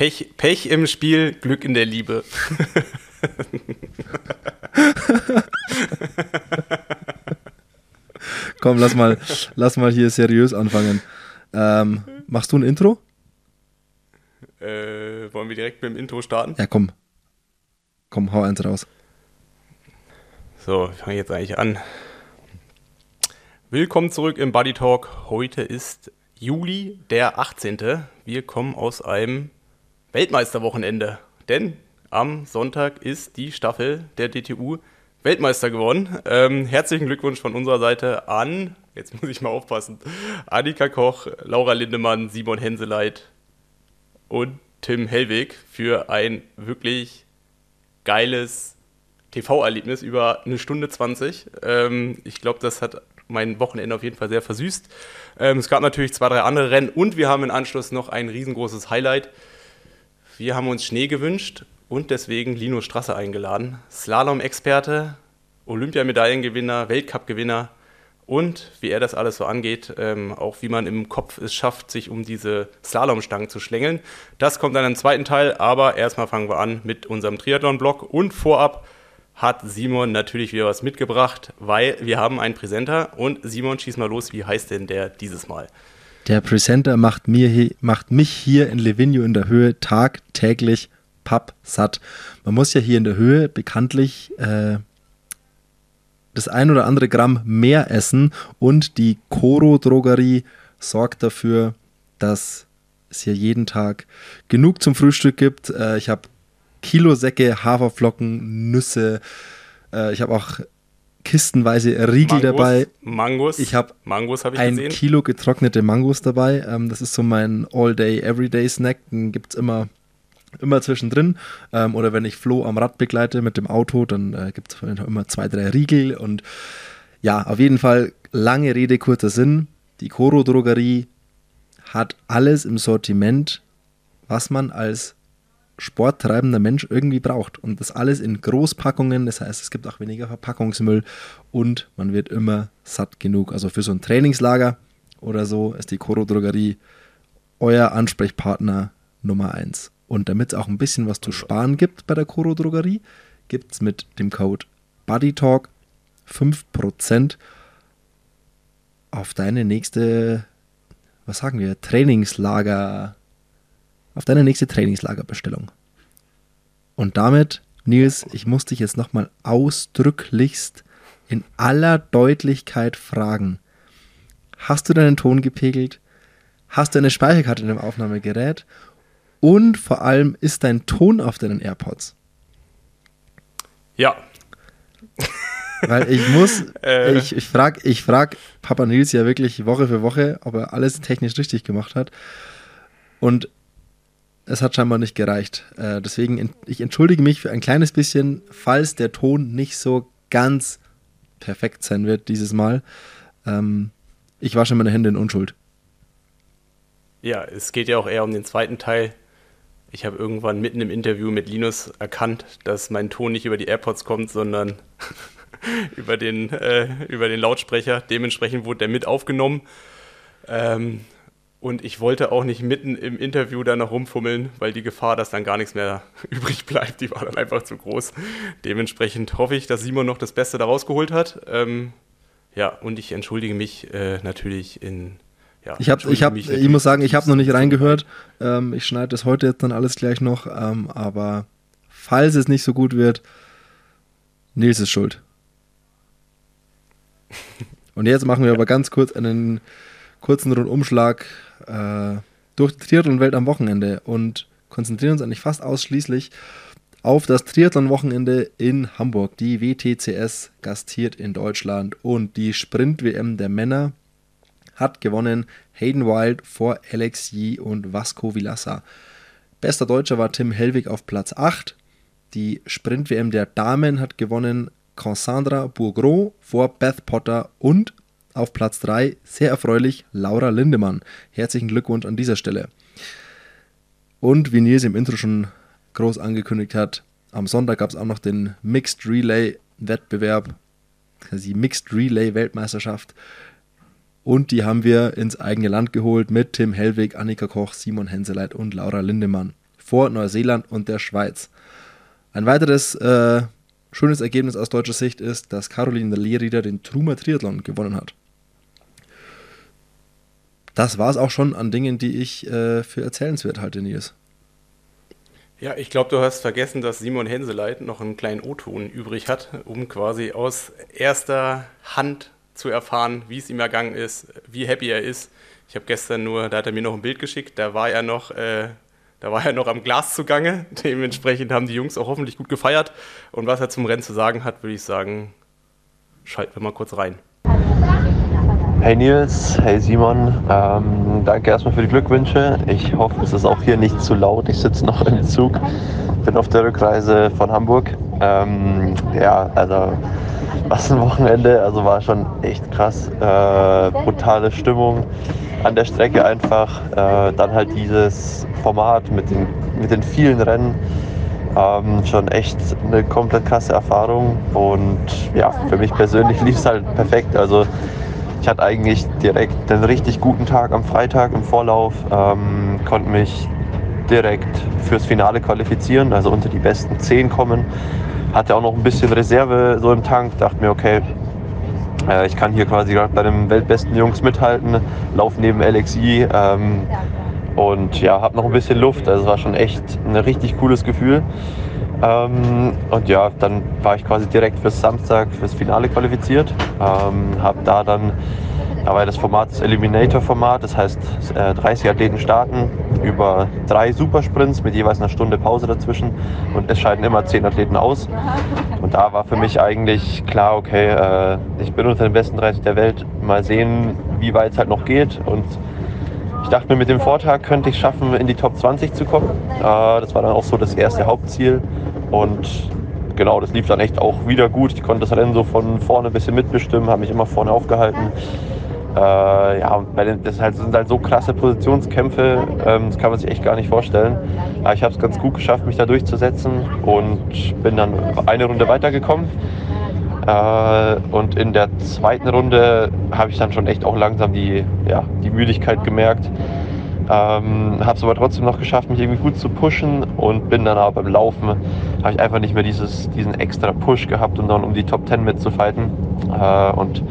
Pech, Pech im Spiel, Glück in der Liebe. Komm, lass mal, lass mal hier seriös anfangen. Ähm, machst du ein Intro? Äh, wollen wir direkt mit dem Intro starten? Ja, komm. Komm, hau eins raus. So, ich fange jetzt eigentlich an. Willkommen zurück im Buddy Talk. Heute ist Juli, der 18. Wir kommen aus einem Weltmeisterwochenende, denn am Sonntag ist die Staffel der DTU Weltmeister geworden. Ähm, herzlichen Glückwunsch von unserer Seite an, jetzt muss ich mal aufpassen, Annika Koch, Laura Lindemann, Simon Henseleit und Tim Hellwig für ein wirklich geiles TV-Erlebnis über eine Stunde 20. Ähm, ich glaube, das hat mein Wochenende auf jeden Fall sehr versüßt. Ähm, es gab natürlich zwei, drei andere Rennen und wir haben im Anschluss noch ein riesengroßes Highlight. Wir haben uns Schnee gewünscht und deswegen Lino Strasser eingeladen. Slalom-Experte, Olympiamedaillengewinner, Weltcup-Gewinner und wie er das alles so angeht, ähm, auch wie man im Kopf es schafft, sich um diese Slalomstangen zu schlängeln. Das kommt dann im zweiten Teil, aber erstmal fangen wir an mit unserem Triathlon-Blog und vorab hat Simon natürlich wieder was mitgebracht, weil wir haben einen Präsenter und Simon, schieß mal los, wie heißt denn der dieses Mal? Der Präsenter macht, mir, macht mich hier in Livigno in der Höhe tagtäglich pappsatt. Man muss ja hier in der Höhe bekanntlich äh, das ein oder andere Gramm mehr essen und die Coro Drogerie sorgt dafür, dass es hier jeden Tag genug zum Frühstück gibt. Äh, ich habe Kilosäcke, Haferflocken, Nüsse. Äh, ich habe auch kistenweise Riegel Mangos, dabei. Mangos. Ich habe Mangos hab ich ein gesehen. Kilo getrocknete Mangos dabei. Ähm, das ist so mein All-Day, Everyday-Snack. Den gibt es immer, immer zwischendrin. Ähm, oder wenn ich Flo am Rad begleite mit dem Auto, dann äh, gibt es immer zwei, drei Riegel. Und ja, auf jeden Fall lange Rede, kurzer Sinn. Die Coro Drogerie hat alles im Sortiment, was man als sporttreibender Mensch irgendwie braucht. Und das alles in Großpackungen, das heißt, es gibt auch weniger Verpackungsmüll und man wird immer satt genug. Also für so ein Trainingslager oder so ist die Coro Drogerie euer Ansprechpartner Nummer 1. Und damit es auch ein bisschen was zu sparen gibt bei der Coro Drogerie, gibt es mit dem Code BuddyTalk 5% auf deine nächste, was sagen wir, Trainingslager auf deine nächste Trainingslagerbestellung. Und damit, Nils, ich muss dich jetzt nochmal ausdrücklichst in aller Deutlichkeit fragen. Hast du deinen Ton gepegelt? Hast du eine Speicherkarte in dem Aufnahmegerät? Und vor allem, ist dein Ton auf deinen AirPods? Ja. Weil ich muss, äh. ich, ich frage ich frag Papa Nils ja wirklich Woche für Woche, ob er alles technisch richtig gemacht hat. Und es hat scheinbar nicht gereicht. Äh, deswegen, ich entschuldige mich für ein kleines bisschen, falls der Ton nicht so ganz perfekt sein wird dieses Mal. Ähm, ich wasche meine Hände in Unschuld. Ja, es geht ja auch eher um den zweiten Teil. Ich habe irgendwann mitten im Interview mit Linus erkannt, dass mein Ton nicht über die AirPods kommt, sondern über, den, äh, über den Lautsprecher. Dementsprechend wurde der mit aufgenommen. Ähm, und ich wollte auch nicht mitten im Interview da noch rumfummeln, weil die Gefahr, dass dann gar nichts mehr übrig bleibt, die war dann einfach zu groß. Dementsprechend hoffe ich, dass Simon noch das Beste da rausgeholt hat. Ähm, ja, und ich entschuldige mich äh, natürlich in. Ja, ich, hab, ich, hab, ich muss sagen, ich habe noch nicht reingehört. Ähm, ich schneide das heute jetzt dann alles gleich noch. Ähm, aber falls es nicht so gut wird, Nils ist schuld. und jetzt machen wir aber ganz kurz einen kurzen Rundumschlag äh, durch die Triathlon-Welt am Wochenende und konzentrieren uns eigentlich fast ausschließlich auf das Triathlon-Wochenende in Hamburg. Die WTCS gastiert in Deutschland und die Sprint-WM der Männer hat gewonnen Hayden Wild vor Alex Yee und Vasco Vilassa. Bester Deutscher war Tim Hellwig auf Platz 8. Die Sprint-WM der Damen hat gewonnen Cassandra Bourgron vor Beth Potter und auf Platz 3, sehr erfreulich, Laura Lindemann. Herzlichen Glückwunsch an dieser Stelle. Und wie Nils im Intro schon groß angekündigt hat, am Sonntag gab es auch noch den Mixed Relay Wettbewerb, also die Mixed Relay Weltmeisterschaft. Und die haben wir ins eigene Land geholt mit Tim Hellwig, Annika Koch, Simon Henseleit und Laura Lindemann. vor Neuseeland und der Schweiz. Ein weiteres äh, schönes Ergebnis aus deutscher Sicht ist, dass Caroline Lehrrieder den Trumer Triathlon gewonnen hat. Das war es auch schon an Dingen, die ich äh, für erzählenswert halte, Nils. Ja, ich glaube, du hast vergessen, dass Simon Henseleit noch einen kleinen O-Ton übrig hat, um quasi aus erster Hand zu erfahren, wie es ihm ergangen ist, wie happy er ist. Ich habe gestern nur, da hat er mir noch ein Bild geschickt, da war er noch, äh, da war er noch am Glas zugange. Dementsprechend haben die Jungs auch hoffentlich gut gefeiert. Und was er zum Rennen zu sagen hat, würde ich sagen, schalten wir mal kurz rein. Hey Nils, hey Simon, ähm, danke erstmal für die Glückwünsche. Ich hoffe, es ist auch hier nicht zu laut. Ich sitze noch im Zug, bin auf der Rückreise von Hamburg. Ähm, ja, also was ein Wochenende, also war schon echt krass. Äh, brutale Stimmung an der Strecke einfach. Äh, dann halt dieses Format mit den, mit den vielen Rennen. Ähm, schon echt eine komplett krasse Erfahrung und ja, für mich persönlich lief es halt perfekt. Also ich hatte eigentlich direkt einen richtig guten Tag am Freitag im Vorlauf, ähm, konnte mich direkt fürs Finale qualifizieren, also unter die besten 10 kommen. Hatte auch noch ein bisschen Reserve so im Tank, dachte mir, okay, äh, ich kann hier quasi gerade bei den weltbesten Jungs mithalten, laufe neben LXI ähm, und ja, habe noch ein bisschen Luft. Also es war schon echt ein richtig cooles Gefühl. Ähm, und ja, dann war ich quasi direkt fürs Samstag, fürs Finale qualifiziert. Ähm, habe da dann, da war das Format das Eliminator-Format, das heißt äh, 30 Athleten starten über drei Supersprints mit jeweils einer Stunde Pause dazwischen und es scheiden immer 10 Athleten aus. Und da war für mich eigentlich klar, okay, äh, ich bin unter den besten 30 der Welt, mal sehen, wie weit es halt noch geht und ich dachte mir, mit dem Vortag könnte ich schaffen, in die Top 20 zu kommen. Äh, das war dann auch so das erste Hauptziel. Und genau, das lief dann echt auch wieder gut. Ich konnte das Rennen so von vorne ein bisschen mitbestimmen, habe mich immer vorne aufgehalten. Äh, ja, weil das halt, sind halt so krasse Positionskämpfe, ähm, das kann man sich echt gar nicht vorstellen. Aber ich habe es ganz gut geschafft, mich da durchzusetzen und bin dann eine Runde weitergekommen. Äh, und in der zweiten Runde habe ich dann schon echt auch langsam die, ja, die Müdigkeit gemerkt. Ähm, habe es aber trotzdem noch geschafft, mich irgendwie gut zu pushen und bin dann aber beim Laufen, habe ich einfach nicht mehr dieses, diesen extra Push gehabt, um dann um die Top 10 mitzufighten. Äh, und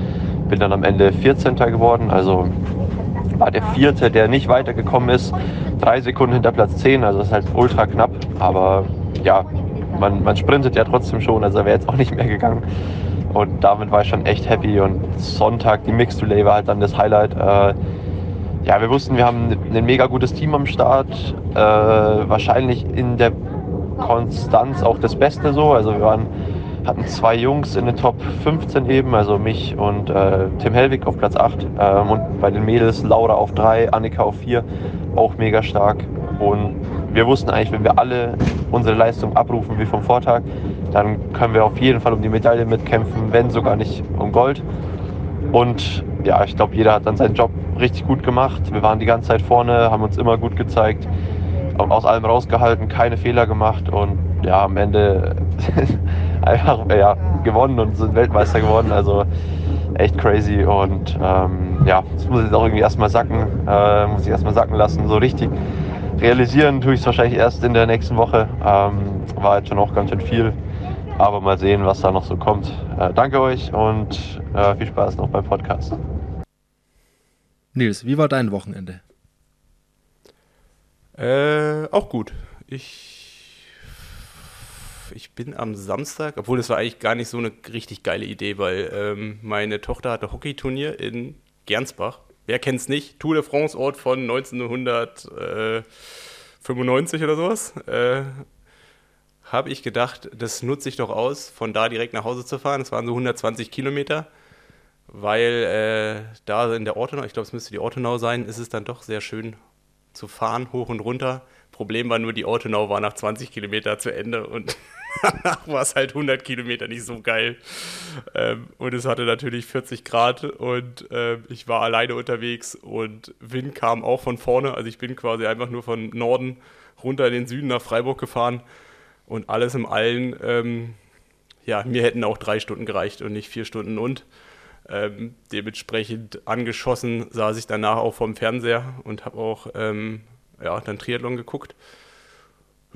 bin dann am Ende 14. geworden, also war der vierte, der nicht weitergekommen ist. Drei Sekunden hinter Platz 10, also das ist halt ultra knapp. Aber ja, man, man sprintet ja trotzdem schon, also wäre jetzt auch nicht mehr gegangen. Und damit war ich schon echt happy. Und Sonntag, die Mixed Relay war halt dann das Highlight. Äh, ja, wir wussten, wir haben ein mega gutes Team am Start. Äh, wahrscheinlich in der Konstanz auch das Beste so. Also wir waren, hatten zwei Jungs in den Top 15 eben, also mich und äh, Tim Hellwig auf Platz 8. Ähm, und bei den Mädels Laura auf 3, Annika auf 4. Auch mega stark. Und wir wussten eigentlich, wenn wir alle unsere Leistung abrufen wie vom Vortag, dann können wir auf jeden Fall um die Medaille mitkämpfen, wenn sogar nicht um Gold. Und ja, ich glaube, jeder hat dann seinen Job richtig gut gemacht. Wir waren die ganze Zeit vorne, haben uns immer gut gezeigt, aus allem rausgehalten, keine Fehler gemacht und ja, am Ende einfach ja, gewonnen und sind Weltmeister geworden. Also echt crazy und ähm, ja, das muss ich jetzt auch irgendwie erstmal sacken, äh, muss ich erstmal sacken lassen, so richtig realisieren tue ich es wahrscheinlich erst in der nächsten Woche. Ähm, war jetzt schon auch ganz schön viel. Aber mal sehen, was da noch so kommt. Äh, danke euch und äh, viel Spaß noch beim Podcast. Nils, wie war dein Wochenende? Äh, auch gut. Ich, ich bin am Samstag, obwohl das war eigentlich gar nicht so eine richtig geile Idee, weil ähm, meine Tochter hatte Hockeyturnier in Gernsbach wer kennt es nicht, Tour de France Ort von 1995 oder sowas. Äh, habe ich gedacht, das nutze ich doch aus, von da direkt nach Hause zu fahren. Das waren so 120 Kilometer, weil äh, da in der Ortenau, ich glaube, es müsste die Ortenau sein, ist es dann doch sehr schön zu fahren, hoch und runter. Problem war nur, die Ortenau war nach 20 Kilometer zu Ende und danach war es halt 100 Kilometer nicht so geil. Ähm, und es hatte natürlich 40 Grad und äh, ich war alleine unterwegs und Wind kam auch von vorne. Also ich bin quasi einfach nur von Norden runter in den Süden nach Freiburg gefahren und alles im Allen, ähm, ja, mir hätten auch drei Stunden gereicht und nicht vier Stunden und. Ähm, dementsprechend angeschossen saß ich danach auch vorm Fernseher und habe auch ähm, ja, dann Triathlon geguckt.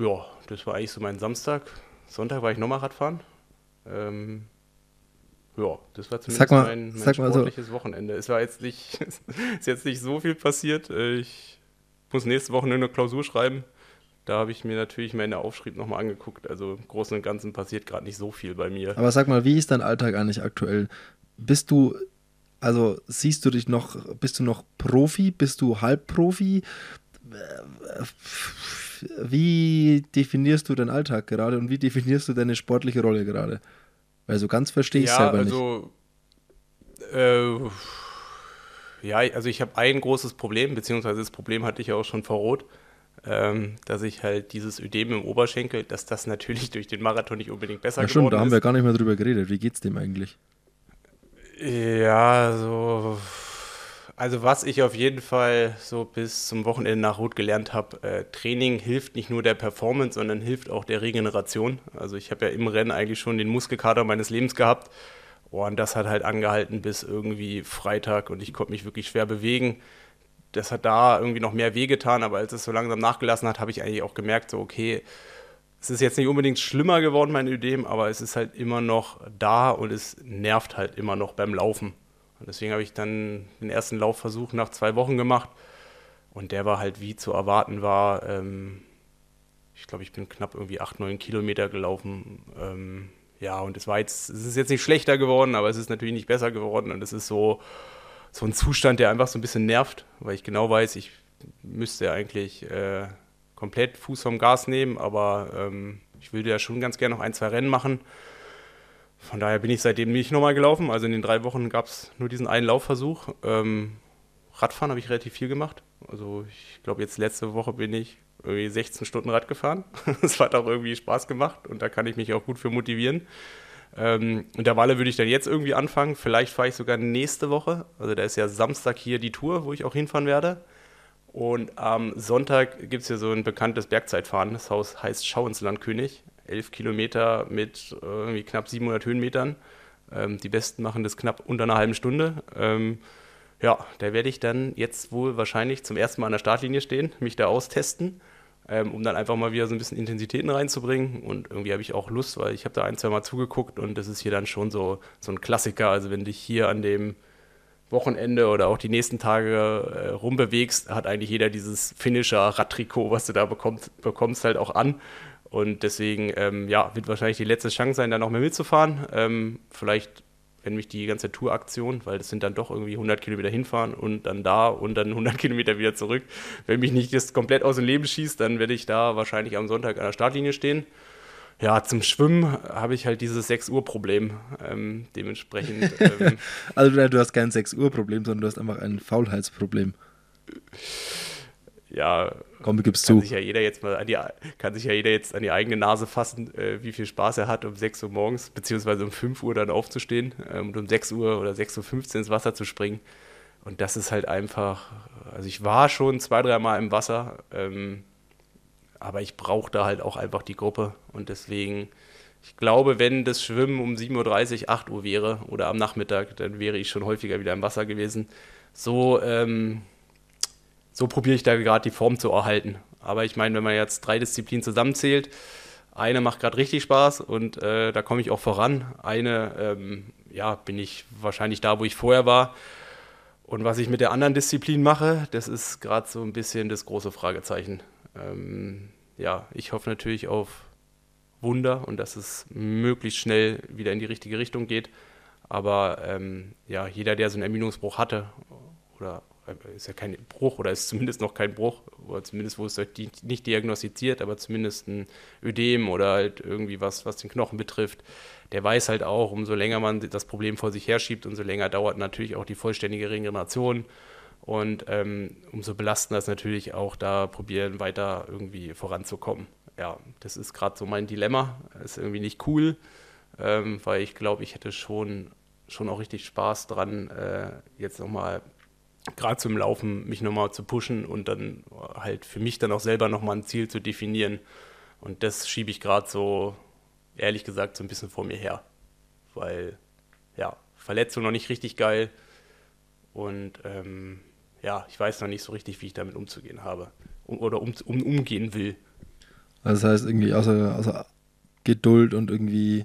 ja, das war eigentlich so mein Samstag. Sonntag war ich nochmal Radfahren. Ähm, ja, das war zumindest mal, mein, mein mal so. sportliches Wochenende. Es war jetzt nicht, ist jetzt nicht so viel passiert. Äh, Ich muss nächste Woche nur eine Klausur schreiben. Da habe ich mir natürlich meine Aufschrieb nochmal angeguckt. Also im Großen und Ganzen passiert gerade nicht so viel bei mir. Aber sag mal, wie ist dein Alltag eigentlich aktuell? Bist du, also siehst du dich noch, bist du noch Profi? Bist du Halbprofi? Wie definierst du deinen Alltag gerade und wie definierst du deine sportliche Rolle gerade? Weil so ganz verstehe ich ja, selber nicht. also, äh, ja, also ich habe ein großes Problem, beziehungsweise das Problem hatte ich ja auch schon vor Rot, ähm, dass ich halt dieses Ödem im Oberschenkel, dass das natürlich durch den Marathon nicht unbedingt besser Ja, stimmt, geworden da haben ist. wir gar nicht mehr drüber geredet. Wie geht's dem eigentlich? Ja, so. Also was ich auf jeden Fall so bis zum Wochenende nach Rot gelernt habe, äh, Training hilft nicht nur der Performance, sondern hilft auch der Regeneration. Also ich habe ja im Rennen eigentlich schon den Muskelkater meines Lebens gehabt. Oh, und das hat halt angehalten bis irgendwie Freitag und ich konnte mich wirklich schwer bewegen. Das hat da irgendwie noch mehr wehgetan, aber als es so langsam nachgelassen hat, habe ich eigentlich auch gemerkt, so okay, es ist jetzt nicht unbedingt schlimmer geworden, mein Ödem, aber es ist halt immer noch da und es nervt halt immer noch beim Laufen. Und deswegen habe ich dann den ersten Laufversuch nach zwei Wochen gemacht und der war halt wie zu erwarten war. Ähm, ich glaube, ich bin knapp irgendwie acht, neun Kilometer gelaufen. Ähm, ja, und es war jetzt, es ist jetzt nicht schlechter geworden, aber es ist natürlich nicht besser geworden und es ist so, so ein Zustand, der einfach so ein bisschen nervt, weil ich genau weiß, ich müsste eigentlich äh, komplett Fuß vom Gas nehmen, aber ähm, ich würde ja schon ganz gerne noch ein, zwei Rennen machen. Von daher bin ich seitdem nicht nochmal gelaufen. Also in den drei Wochen gab es nur diesen einen Laufversuch. Ähm, Radfahren habe ich relativ viel gemacht. Also ich glaube, jetzt letzte Woche bin ich irgendwie 16 Stunden Rad gefahren. Das hat auch irgendwie Spaß gemacht und da kann ich mich auch gut für motivieren. Ähm, Walle würde ich dann jetzt irgendwie anfangen. Vielleicht fahre ich sogar nächste Woche. Also da ist ja Samstag hier die Tour, wo ich auch hinfahren werde. Und am Sonntag gibt es hier so ein bekanntes Bergzeitfahren. Das Haus heißt Schauenslandkönig. Elf Kilometer mit äh, irgendwie knapp 700 Höhenmetern. Ähm, die Besten machen das knapp unter einer halben Stunde. Ähm, ja, da werde ich dann jetzt wohl wahrscheinlich zum ersten Mal an der Startlinie stehen, mich da austesten, ähm, um dann einfach mal wieder so ein bisschen Intensitäten reinzubringen. Und irgendwie habe ich auch Lust, weil ich habe da ein, zwei Mal zugeguckt und das ist hier dann schon so, so ein Klassiker. Also wenn dich hier an dem Wochenende oder auch die nächsten Tage äh, rumbewegst, hat eigentlich jeder dieses Finisher-Radtrikot, was du da bekommst, bekommst, halt auch an. Und deswegen, ähm, ja, wird wahrscheinlich die letzte Chance sein, da noch mehr mitzufahren. Ähm, vielleicht, wenn mich die ganze Touraktion, weil das sind dann doch irgendwie 100 Kilometer hinfahren und dann da und dann 100 Kilometer wieder zurück. Wenn mich nicht das komplett aus dem Leben schießt, dann werde ich da wahrscheinlich am Sonntag an der Startlinie stehen. Ja, zum Schwimmen habe ich halt dieses 6 Uhr Problem. Ähm, dementsprechend. Ähm, Also du hast kein 6 Uhr Problem, sondern du hast einfach ein Faulheitsproblem. Ja, Komm, gibst kann zu. sich ja jeder jetzt mal an die, kann sich ja jeder jetzt an die eigene Nase fassen, äh, wie viel Spaß er hat, um 6 Uhr morgens, beziehungsweise um 5 Uhr dann aufzustehen ähm, und um 6 Uhr oder 6.15 Uhr ins Wasser zu springen. Und das ist halt einfach, also ich war schon zwei, dreimal im Wasser, ähm, aber ich brauchte halt auch einfach die Gruppe. Und deswegen, ich glaube, wenn das Schwimmen um 7.30 Uhr, 8 Uhr wäre oder am Nachmittag, dann wäre ich schon häufiger wieder im Wasser gewesen. So, ähm, so probiere ich da gerade die Form zu erhalten. Aber ich meine, wenn man jetzt drei Disziplinen zusammenzählt, eine macht gerade richtig Spaß und äh, da komme ich auch voran. Eine, ähm, ja, bin ich wahrscheinlich da, wo ich vorher war. Und was ich mit der anderen Disziplin mache, das ist gerade so ein bisschen das große Fragezeichen. Ähm, ja, ich hoffe natürlich auf Wunder und dass es möglichst schnell wieder in die richtige Richtung geht. Aber ähm, ja, jeder, der so einen Ermüdungsbruch hatte, oder ist ja kein Bruch oder ist zumindest noch kein Bruch, oder zumindest wo es halt nicht diagnostiziert, aber zumindest ein Ödem oder halt irgendwie was, was den Knochen betrifft, der weiß halt auch, umso länger man das Problem vor sich herschiebt, umso länger dauert natürlich auch die vollständige Regeneration. Und ähm, umso belastender ist natürlich auch da probieren, weiter irgendwie voranzukommen. Ja, das ist gerade so mein Dilemma. Ist irgendwie nicht cool, ähm, weil ich glaube, ich hätte schon, schon auch richtig Spaß dran, äh, jetzt nochmal gerade zum Laufen mich nochmal zu pushen und dann halt für mich dann auch selber nochmal ein Ziel zu definieren. Und das schiebe ich gerade so, ehrlich gesagt, so ein bisschen vor mir her. Weil, ja, Verletzung noch nicht richtig geil und ähm, ja, ich weiß noch nicht so richtig, wie ich damit umzugehen habe um, oder um, um, umgehen will. Also das heißt irgendwie außer, außer Geduld und irgendwie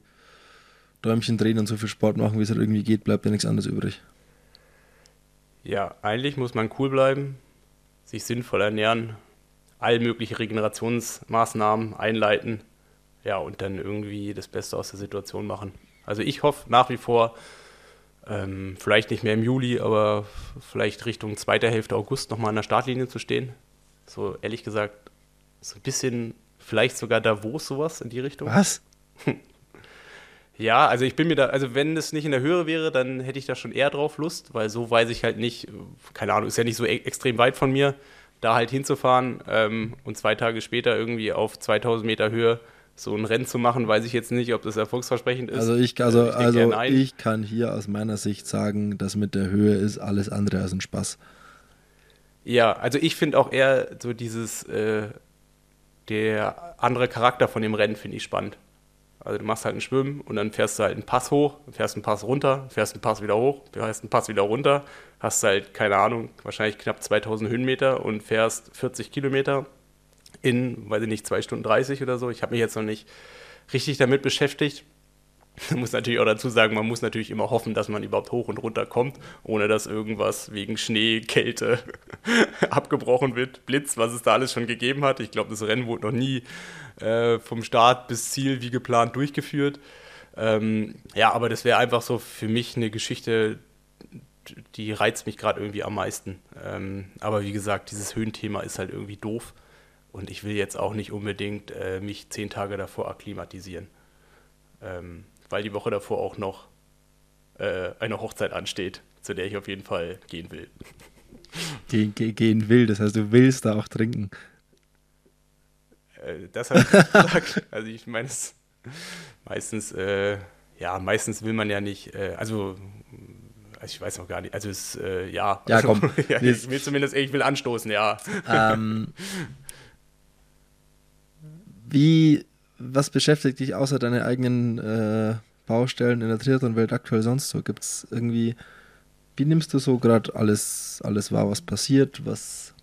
Däumchen drehen und so viel Sport machen, wie es halt irgendwie geht, bleibt ja nichts anderes übrig. Ja, eigentlich muss man cool bleiben, sich sinnvoll ernähren, all mögliche Regenerationsmaßnahmen einleiten, ja, und dann irgendwie das Beste aus der Situation machen. Also ich hoffe nach wie vor, ähm, vielleicht nicht mehr im Juli, aber vielleicht Richtung zweiter Hälfte August nochmal an der Startlinie zu stehen. So ehrlich gesagt, so ein bisschen, vielleicht sogar Davos sowas in die Richtung. Was? Ja, also ich bin mir da, also wenn es nicht in der Höhe wäre, dann hätte ich da schon eher drauf Lust, weil so weiß ich halt nicht, keine Ahnung, ist ja nicht so e extrem weit von mir, da halt hinzufahren ähm, und zwei Tage später irgendwie auf 2000 Meter Höhe so ein Rennen zu machen, weiß ich jetzt nicht, ob das erfolgsversprechend ist. Also ich, also, ich, also ich kann hier aus meiner Sicht sagen, dass mit der Höhe ist alles andere als ein Spaß. Ja, also ich finde auch eher so dieses, äh, der andere Charakter von dem Rennen finde ich spannend. Also du machst halt einen Schwimmen und dann fährst du halt einen Pass hoch, fährst einen Pass runter, fährst einen Pass wieder hoch, fährst einen Pass wieder runter, hast halt, keine Ahnung, wahrscheinlich knapp 2000 Höhenmeter und fährst 40 Kilometer in, weiß ich nicht, 2 Stunden 30 oder so. Ich habe mich jetzt noch nicht richtig damit beschäftigt. Man muss natürlich auch dazu sagen, man muss natürlich immer hoffen, dass man überhaupt hoch und runter kommt, ohne dass irgendwas wegen Schnee, Kälte abgebrochen wird, Blitz, was es da alles schon gegeben hat. Ich glaube, das Rennen wurde noch nie äh, vom Start bis Ziel wie geplant durchgeführt. Ähm, ja, aber das wäre einfach so für mich eine Geschichte, die reizt mich gerade irgendwie am meisten. Ähm, aber wie gesagt, dieses Höhenthema ist halt irgendwie doof. Und ich will jetzt auch nicht unbedingt äh, mich zehn Tage davor akklimatisieren. Ähm, weil die Woche davor auch noch äh, eine Hochzeit ansteht, zu der ich auf jeden Fall gehen will. Gehen, gehen will, das heißt, du willst da auch trinken. Äh, das habe ich gesagt. Also ich meine es meistens, äh, ja, meistens will man ja nicht, äh, also ich weiß noch gar nicht, also es, äh, ja. Ja, komm. ja, ich will zumindest, ich will anstoßen, ja. Ähm, wie, was beschäftigt dich außer deine eigenen äh, Baustellen in der Triathlon-Welt aktuell sonst so? Gibt es irgendwie, wie nimmst du so gerade alles, alles wahr, was passiert? Was,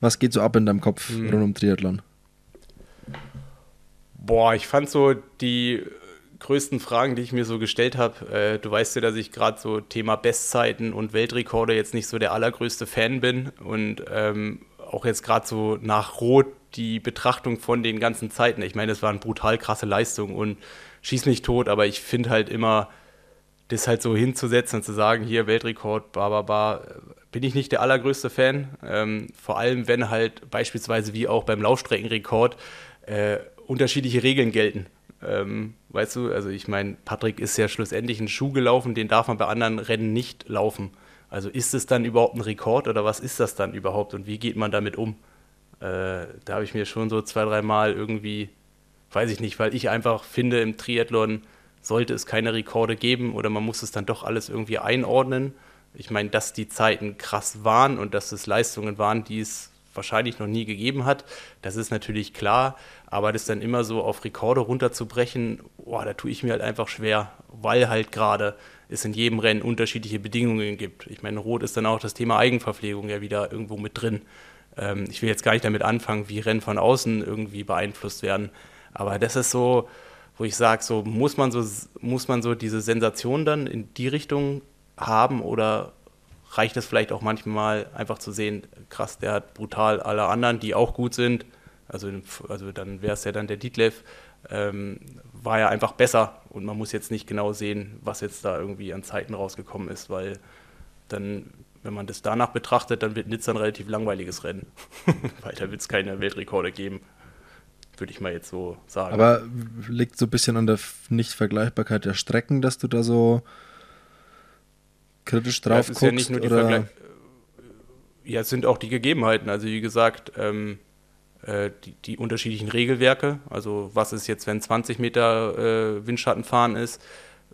was geht so ab in deinem Kopf hm. rund um Triathlon? Boah, ich fand so die größten Fragen, die ich mir so gestellt habe. Äh, du weißt ja, dass ich gerade so Thema Bestzeiten und Weltrekorde jetzt nicht so der allergrößte Fan bin und ähm, auch jetzt gerade so nach Rot die Betrachtung von den ganzen Zeiten. Ich meine, das waren brutal krasse Leistungen und schieß mich tot, aber ich finde halt immer, das halt so hinzusetzen und zu sagen, hier Weltrekord, ba, ba, ba, bin ich nicht der allergrößte Fan. Ähm, vor allem, wenn halt beispielsweise wie auch beim Laufstreckenrekord äh, unterschiedliche Regeln gelten. Ähm, weißt du, also ich meine, Patrick ist ja schlussendlich einen Schuh gelaufen, den darf man bei anderen Rennen nicht laufen. Also ist es dann überhaupt ein Rekord oder was ist das dann überhaupt und wie geht man damit um? Äh, da habe ich mir schon so zwei, dreimal irgendwie, weiß ich nicht, weil ich einfach finde, im Triathlon sollte es keine Rekorde geben oder man muss es dann doch alles irgendwie einordnen. Ich meine, dass die Zeiten krass waren und dass es Leistungen waren, die es wahrscheinlich noch nie gegeben hat, das ist natürlich klar, aber das dann immer so auf Rekorde runterzubrechen, boah, da tue ich mir halt einfach schwer, weil halt gerade es in jedem Rennen unterschiedliche Bedingungen gibt. Ich meine, Rot ist dann auch das Thema Eigenverpflegung ja wieder irgendwo mit drin. Ähm, ich will jetzt gar nicht damit anfangen, wie Rennen von außen irgendwie beeinflusst werden, aber das ist so, wo ich sage, so muss man so muss man so diese Sensation dann in die Richtung haben oder reicht es vielleicht auch manchmal einfach zu sehen, krass, der hat brutal alle anderen, die auch gut sind. Also, also dann wäre es ja dann der Dietlev, ähm, war ja einfach besser und man muss jetzt nicht genau sehen, was jetzt da irgendwie an Zeiten rausgekommen ist, weil dann, wenn man das danach betrachtet, dann wird Nizza ein relativ langweiliges Rennen. Weiter wird es keine Weltrekorde geben, würde ich mal jetzt so sagen. Aber liegt so ein bisschen an der Nichtvergleichbarkeit der Strecken, dass du da so kritisch drauf ja, guckst? Ja, nicht nur die oder? ja, es sind auch die Gegebenheiten. Also wie gesagt, ähm, äh, die, die, unterschiedlichen Regelwerke. Also was ist jetzt, wenn 20 Meter äh, Windschatten fahren ist?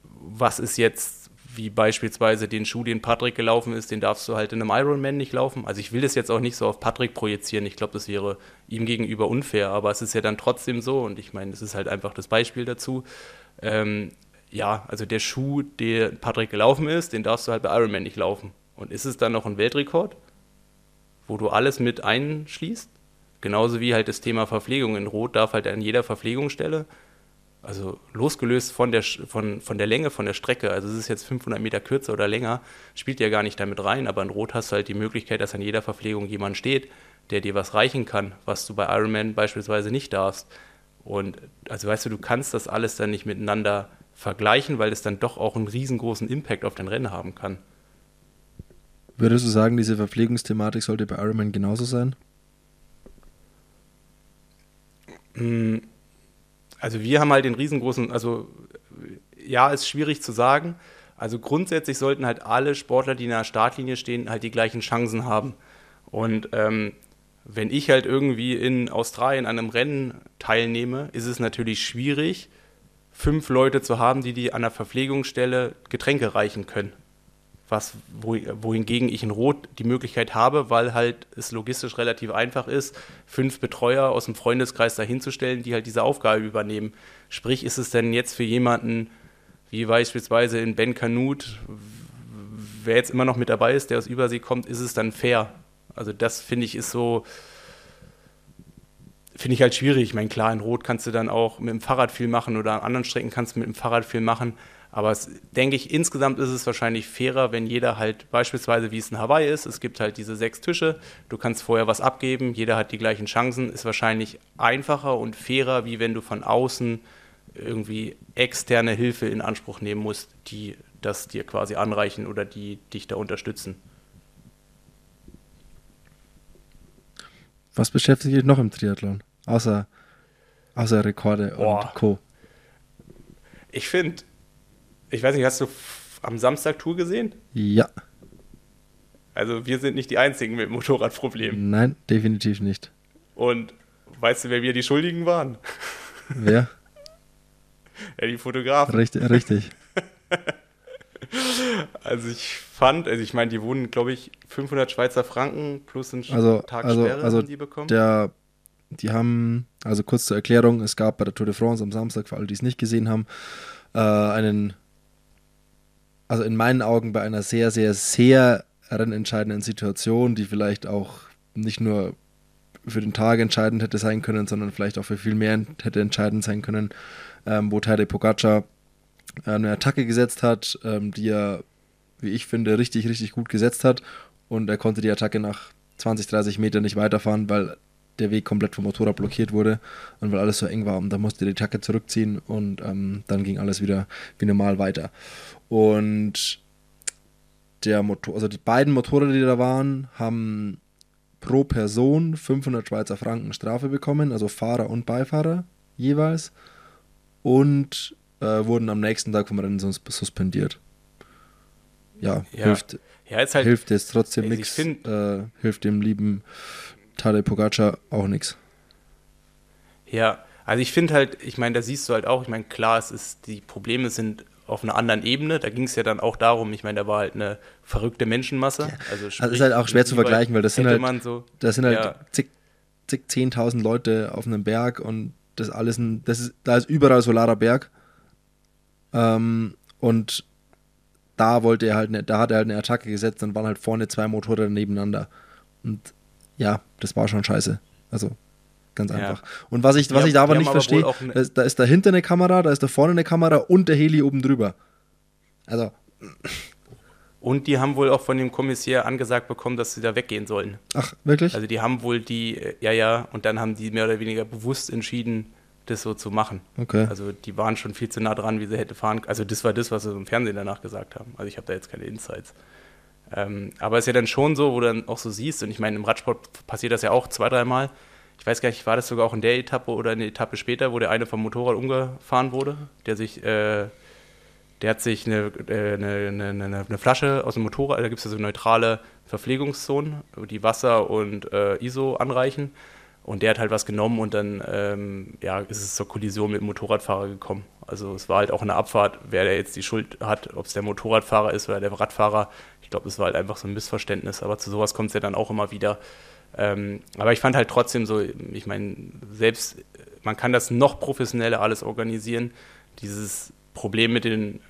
Was ist jetzt, wie beispielsweise den Schuh, den Patrick gelaufen ist, den darfst du halt in einem Ironman nicht laufen. Also ich will das jetzt auch nicht so auf Patrick projizieren. Ich glaube, das wäre ihm gegenüber unfair. Aber es ist ja dann trotzdem so. Und ich meine, das ist halt einfach das Beispiel dazu. Ähm, ja, also der Schuh, der Patrick gelaufen ist, den darfst du halt bei Ironman nicht laufen. Und ist es dann noch ein Weltrekord, wo du alles mit einschließt? genauso wie halt das Thema Verpflegung in Rot darf halt an jeder Verpflegungsstelle, also losgelöst von der, von, von der Länge, von der Strecke, also es ist jetzt 500 Meter kürzer oder länger, spielt ja gar nicht damit rein, aber in Rot hast du halt die Möglichkeit, dass an jeder Verpflegung jemand steht, der dir was reichen kann, was du bei Ironman beispielsweise nicht darfst. Und also weißt du, du kannst das alles dann nicht miteinander vergleichen, weil es dann doch auch einen riesengroßen Impact auf dein Rennen haben kann. Würdest du sagen, diese Verpflegungsthematik sollte bei Ironman genauso sein? Hm, also wir haben halt den riesengroßen, also ja, ist schwierig zu sagen. Also grundsätzlich sollten halt alle Sportler, die in der Startlinie stehen, halt die gleichen Chancen haben. Und ähm, wenn ich halt irgendwie in Australien an einem Rennen teilnehme, ist es natürlich schwierig, fünf Leute zu haben, die die an der Verpflegungsstelle Getränke reichen können. Was, wohingegen ich in Rot die Möglichkeit habe, weil halt es logistisch relativ einfach ist, fünf Betreuer aus dem Freundeskreis dahinzustellen, die halt diese Aufgabe übernehmen. Sprich, ist es denn jetzt für jemanden, wie beispielsweise in Ben Kanut, wer jetzt immer noch mit dabei ist, der aus Übersee kommt, ist es dann fair? Also das finde ich ist so, finde ich halt schwierig. Ich meine, klar, in Rot kannst du dann auch mit dem Fahrrad viel machen oder an anderen Strecken kannst du mit dem Fahrrad viel machen. Aber es, denke ich, insgesamt ist es wahrscheinlich fairer, wenn jeder halt beispielsweise, wie es in Hawaii ist, es gibt halt diese sechs Tische, du kannst vorher was abgeben, jeder hat die gleichen Chancen, ist wahrscheinlich einfacher und fairer, wie wenn du von außen irgendwie externe Hilfe in Anspruch nehmen musst, die das dir quasi anreichen oder die dich da unterstützen. Was beschäftigt dich noch im Triathlon? Außer, außer Rekorde und Co. Ich finde, ich weiß nicht, hast du am Samstag Tour gesehen? Ja. Also wir sind nicht die Einzigen mit Motorradproblemen. Nein, definitiv nicht. Und weißt du, wer wir die Schuldigen waren? Wer? ja, die Fotografen. Richtig, richtig. Also ich fand, also ich meine, die wurden, glaube ich, 500 Schweizer Franken plus einen also, Tag also, Sperre also die bekommen. Der, die haben, also kurz zur Erklärung, es gab bei der Tour de France am Samstag, für alle, die es nicht gesehen haben, äh, einen, also in meinen Augen bei einer sehr, sehr, sehr rennentscheidenden Situation, die vielleicht auch nicht nur für den Tag entscheidend hätte sein können, sondern vielleicht auch für viel mehr hätte entscheidend sein können, ähm, wo Tadej Pogacar äh, eine Attacke gesetzt hat, ähm, die er, wie ich finde, richtig, richtig gut gesetzt hat. Und er konnte die Attacke nach 20, 30 Metern nicht weiterfahren, weil der Weg komplett vom Motorrad blockiert wurde und weil alles so eng war. Und da musste die Attacke zurückziehen und ähm, dann ging alles wieder wie normal weiter. Und der Motor, also die beiden Motorräder, die da waren, haben pro Person 500 Schweizer Franken Strafe bekommen, also Fahrer und Beifahrer jeweils. Und äh, wurden am nächsten Tag vom Rennen suspendiert. Ja, ja. hilft, ja, jetzt halt, hilft jetzt trotzdem nichts. Äh, hilft dem lieben Tadej Pogacar auch nichts. Ja, also ich finde halt, ich meine, da siehst du halt auch, ich meine, klar, es ist, die Probleme sind auf einer anderen Ebene. Da ging es ja dann auch darum, ich meine, da war halt eine verrückte Menschenmasse. Ja. Also, sprich, also ist halt auch schwer zu vergleichen, weil das sind halt, so, das sind halt ja. zig, zig, zehntausend Leute auf einem Berg und das alles ein, das ist, da ist überall solarer Berg. Ähm, und da wollte er halt, ne, da hat er halt eine Attacke gesetzt, dann waren halt vorne zwei Motorräder nebeneinander. Und ja, das war schon scheiße. Also ganz einfach. Ja. Und was ich, was ich da aber nicht verstehe, da, ist, da ist dahinter eine Kamera, da ist da vorne eine Kamera und der Heli oben drüber. Also. Und die haben wohl auch von dem Kommissär angesagt bekommen, dass sie da weggehen sollen. Ach, wirklich? Also die haben wohl die, ja, ja, und dann haben die mehr oder weniger bewusst entschieden, das so zu machen. Okay. Also die waren schon viel zu nah dran, wie sie hätte fahren können. Also das war das, was sie im Fernsehen danach gesagt haben. Also ich habe da jetzt keine Insights. Ähm, aber es ist ja dann schon so, wo du dann auch so siehst, und ich meine, im Radsport passiert das ja auch zwei, dreimal. Ich weiß gar nicht, war das sogar auch in der Etappe oder eine Etappe später, wo der eine vom Motorrad umgefahren wurde, der sich, äh, der hat sich eine, äh, eine, eine, eine, Flasche aus dem Motorrad, da gibt es ja so neutrale Verpflegungszonen, die Wasser und äh, ISO anreichen. Und der hat halt was genommen und dann ähm, ja, ist es zur Kollision mit dem Motorradfahrer gekommen. Also es war halt auch eine Abfahrt, wer der jetzt die Schuld hat, ob es der Motorradfahrer ist oder der Radfahrer. Glaube, es war halt einfach so ein Missverständnis, aber zu sowas kommt es ja dann auch immer wieder. Ähm, aber ich fand halt trotzdem so, ich meine, selbst man kann das noch professioneller alles organisieren. Dieses Problem mit den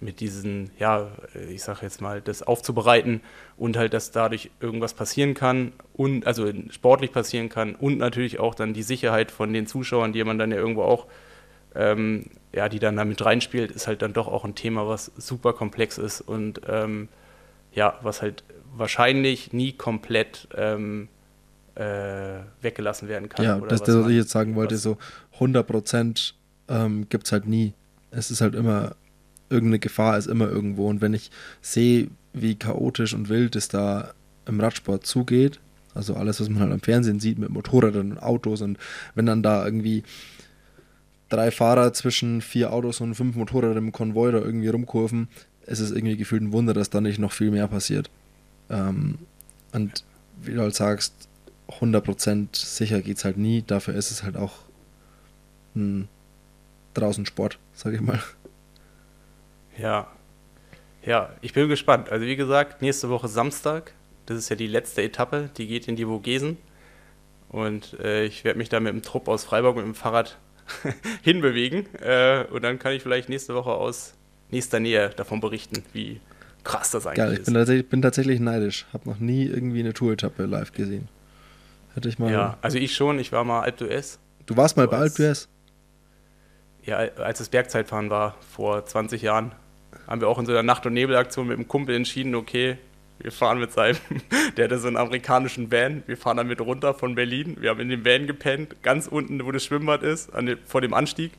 mit diesen, ja, ich sag jetzt mal, das aufzubereiten und halt, dass dadurch irgendwas passieren kann und also sportlich passieren kann und natürlich auch dann die Sicherheit von den Zuschauern, die man dann ja irgendwo auch, ähm, ja, die dann damit reinspielt, ist halt dann doch auch ein Thema, was super komplex ist und ähm, ja, was halt wahrscheinlich nie komplett ähm, äh, weggelassen werden kann. Ja, das, was, was ich jetzt sagen wollte, so 100 Prozent ähm, gibt es halt nie. Es ist halt immer, irgendeine Gefahr ist immer irgendwo. Und wenn ich sehe, wie chaotisch und wild es da im Radsport zugeht, also alles, was man halt am Fernsehen sieht mit Motorrädern und Autos und wenn dann da irgendwie drei Fahrer zwischen vier Autos und fünf Motorrädern im Konvoi da irgendwie rumkurven, ist es irgendwie gefühlt ein Wunder, dass da nicht noch viel mehr passiert. Ähm, und wie du halt sagst, 100% sicher geht es halt nie. Dafür ist es halt auch ein draußen Sport, sage ich mal. Ja. Ja, ich bin gespannt. Also wie gesagt, nächste Woche Samstag, das ist ja die letzte Etappe, die geht in die Vogesen. Und äh, ich werde mich da mit dem Trupp aus Freiburg mit dem Fahrrad hinbewegen. Äh, und dann kann ich vielleicht nächste Woche aus nächster Nähe davon berichten, wie krass das eigentlich Geil, ich bin Tatsächlich, bin tatsächlich neidisch. Habe noch nie irgendwie eine Tour-Etappe live gesehen. Hätte ich mal. Ja, also ich schon. Ich war mal Alp d'Huez. Du warst mal bei Alp d'Huez? Ja, als es Bergzeitfahren war, vor 20 Jahren, haben wir auch in so einer Nacht- und Nebelaktion mit einem Kumpel entschieden, okay, wir fahren mit seinem, der hatte so einen amerikanischen Van, wir fahren damit runter von Berlin. Wir haben in dem Van gepennt, ganz unten, wo das Schwimmbad ist, dem, vor dem Anstieg,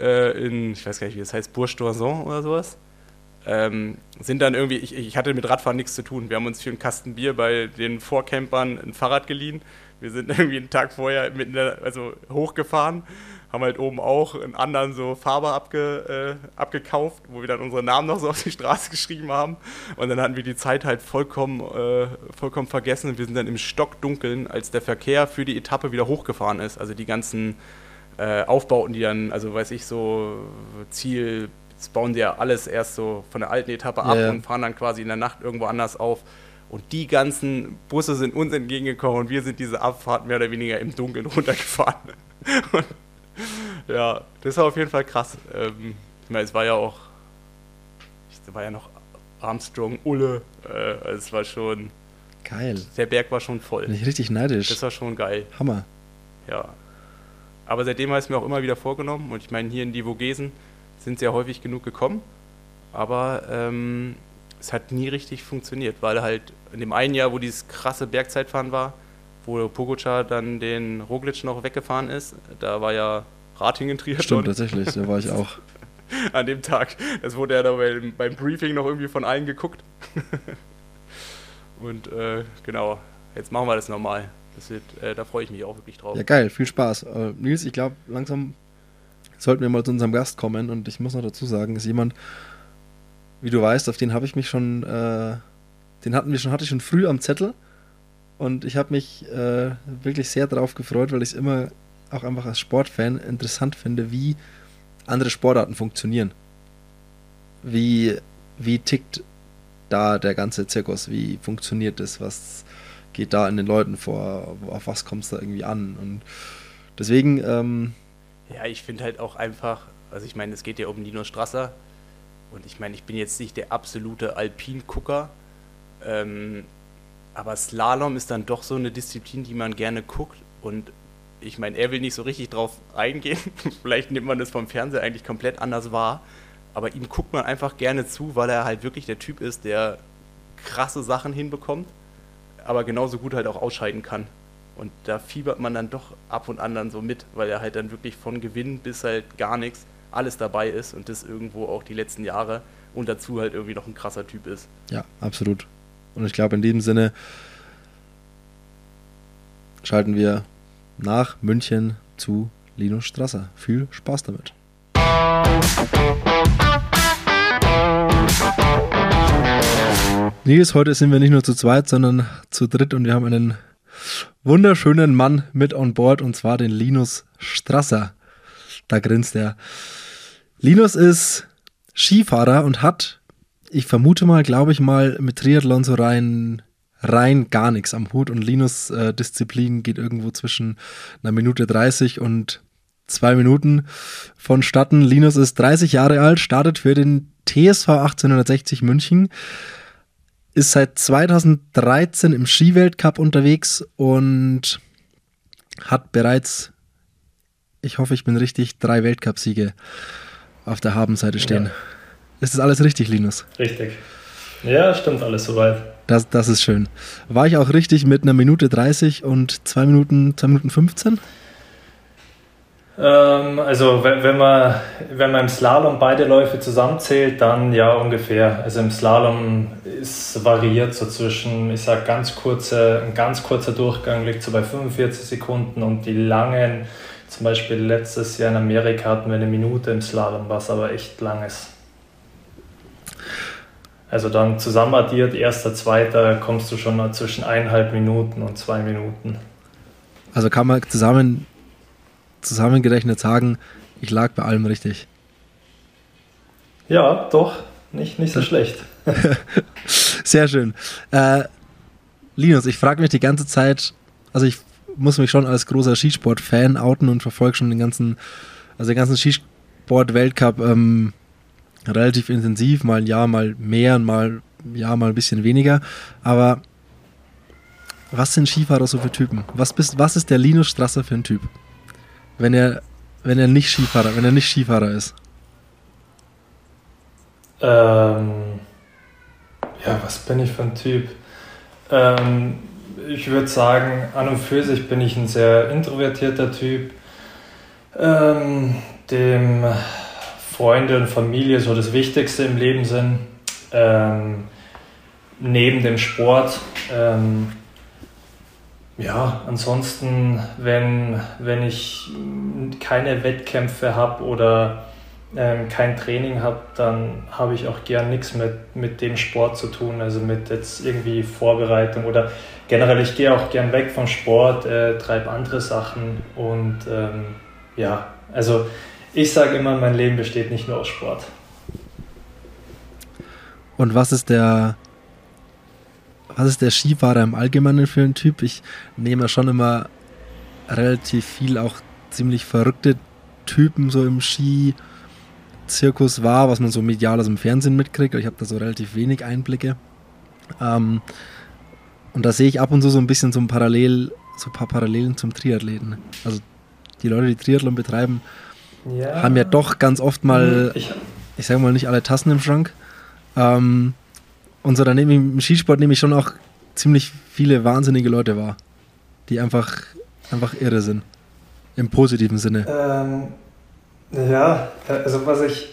äh, in, ich weiß gar nicht, wie das heißt, Bourges d'Oison oder sowas. Ähm, sind dann irgendwie, ich, ich, hatte mit Radfahren nichts zu tun. Wir haben uns für einen Kasten Bier bei den Vorcampern ein Fahrrad geliehen. Wir sind irgendwie einen Tag vorher mit der, also hochgefahren, haben halt oben auch einen anderen so Farbe abge, äh, abgekauft, wo wir dann unsere Namen noch so auf die Straße geschrieben haben. Und dann hatten wir die Zeit halt vollkommen, äh, vollkommen vergessen. Wir sind dann im Stockdunkeln, als der Verkehr für die Etappe wieder hochgefahren ist. Also die ganzen äh, Aufbauten, die dann, also weiß ich, so Ziel das bauen sie ja alles erst so von der alten Etappe ab ja, und fahren dann quasi in der Nacht irgendwo anders auf. Und die ganzen Busse sind uns entgegengekommen und wir sind diese Abfahrt mehr oder weniger im Dunkeln runtergefahren. und, ja, das war auf jeden Fall krass. Ähm, ich meine, es war ja auch, es war ja noch Armstrong, Ulle, äh, es war schon. Geil. Der Berg war schon voll. Bin ich richtig neidisch. Das war schon geil. Hammer. Ja. Aber seitdem habe ich es mir auch immer wieder vorgenommen und ich meine, hier in die Vogesen sind sehr häufig genug gekommen, aber ähm, es hat nie richtig funktioniert, weil halt in dem einen Jahr, wo dieses krasse Bergzeitfahren war, wo Pogacar dann den Roglic noch weggefahren ist, da war ja Ratingen Triathlon. Stimmt, tatsächlich, da war ich auch. An dem Tag. Das wurde ja da beim, beim Briefing noch irgendwie von allen geguckt. Und äh, genau, jetzt machen wir das nochmal. Das wird, äh, da freue ich mich auch wirklich drauf. Ja, geil, viel Spaß. Äh, Nils, ich glaube, langsam sollten wir mal zu unserem Gast kommen. Und ich muss noch dazu sagen, ist jemand, wie du weißt, auf den habe ich mich schon, äh, den hatten wir schon, hatte ich schon früh am Zettel. Und ich habe mich äh, wirklich sehr darauf gefreut, weil ich es immer auch einfach als Sportfan interessant finde, wie andere Sportarten funktionieren. Wie, wie tickt da der ganze Zirkus? Wie funktioniert das? Was geht da in den Leuten vor? Auf was kommt es da irgendwie an? Und deswegen ähm, ja, ich finde halt auch einfach, also ich meine, es geht ja um Nino Strasser. Und ich meine, ich bin jetzt nicht der absolute Alpin-Gucker, ähm, aber Slalom ist dann doch so eine Disziplin, die man gerne guckt. Und ich meine, er will nicht so richtig drauf eingehen, vielleicht nimmt man das vom Fernseher eigentlich komplett anders wahr, aber ihm guckt man einfach gerne zu, weil er halt wirklich der Typ ist, der krasse Sachen hinbekommt, aber genauso gut halt auch ausscheiden kann. Und da fiebert man dann doch ab und an dann so mit, weil er halt dann wirklich von Gewinn bis halt gar nichts alles dabei ist und das irgendwo auch die letzten Jahre und dazu halt irgendwie noch ein krasser Typ ist. Ja, absolut. Und ich glaube, in diesem Sinne schalten wir nach München zu Linus Strasser. Viel Spaß damit. Nils, heute sind wir nicht nur zu zweit, sondern zu dritt und wir haben einen wunderschönen Mann mit on board und zwar den Linus Strasser. Da grinst er. Linus ist Skifahrer und hat, ich vermute mal, glaube ich mal, mit Triathlon so rein, rein gar nichts am Hut und Linus äh, Disziplin geht irgendwo zwischen einer Minute 30 und zwei Minuten vonstatten. Linus ist 30 Jahre alt, startet für den TSV 1860 München, ist seit 2013 im Skiweltcup unterwegs und hat bereits, ich hoffe, ich bin richtig, drei Weltcupsiege auf der Habenseite stehen. Ja. Ist das alles richtig, Linus? Richtig. Ja, stimmt alles soweit. Das, das ist schön. War ich auch richtig mit einer Minute 30 und zwei Minuten, zwei Minuten 15? Ähm, also wenn man, wenn man im Slalom beide Läufe zusammenzählt, dann ja ungefähr. Also im Slalom ist variiert so zwischen, ich sag ganz kurze, ein ganz kurzer Durchgang liegt so bei 45 Sekunden und die langen, zum Beispiel letztes Jahr in Amerika hatten wir eine Minute im Slalom, was aber echt lang ist. Also dann zusammenaddiert, erster, zweiter, kommst du schon mal zwischen eineinhalb Minuten und zwei Minuten. Also kann man zusammen zusammengerechnet sagen, ich lag bei allem richtig. Ja, doch, nicht, nicht so schlecht. Sehr schön. Äh, Linus, ich frage mich die ganze Zeit, also ich muss mich schon als großer Skisport-Fan outen und verfolge schon den ganzen, also den ganzen Skisport-Weltcup ähm, relativ intensiv, mal ein Jahr, mal mehr, mal ein Jahr, mal ein bisschen weniger. Aber was sind Skifahrer so für Typen? Was, bist, was ist der Linus Strasser für ein Typ? Wenn er, wenn er nicht Skifahrer, wenn er nicht Skifahrer ist? Ähm, ja, was bin ich für ein Typ? Ähm, ich würde sagen, an und für sich bin ich ein sehr introvertierter Typ, ähm, dem Freunde und Familie so das Wichtigste im Leben sind. Ähm, neben dem Sport ähm, ja, ansonsten, wenn, wenn ich keine Wettkämpfe habe oder ähm, kein Training habe, dann habe ich auch gern nichts mit, mit dem Sport zu tun, also mit jetzt irgendwie Vorbereitung oder generell, ich gehe auch gern weg vom Sport, äh, treibe andere Sachen und ähm, ja, also ich sage immer, mein Leben besteht nicht nur aus Sport. Und was ist der was ist der Skifahrer im Allgemeinen für ein Typ? Ich nehme schon immer relativ viel auch ziemlich verrückte Typen so im Ski-Zirkus wahr, was man so medial aus dem Fernsehen mitkriegt. Ich habe da so relativ wenig Einblicke. Ähm, und da sehe ich ab und zu so ein bisschen so ein Parallel, so ein paar Parallelen zum Triathleten. Also die Leute, die Triathlon betreiben, ja. haben ja doch ganz oft mal, ich, ich sage mal nicht alle Tassen im Schrank. Ähm, und so, dann nehme ich im Skisport nehme ich schon auch ziemlich viele wahnsinnige Leute wahr, die einfach, einfach irre sind. Im positiven Sinne. Ähm, ja, also was ich,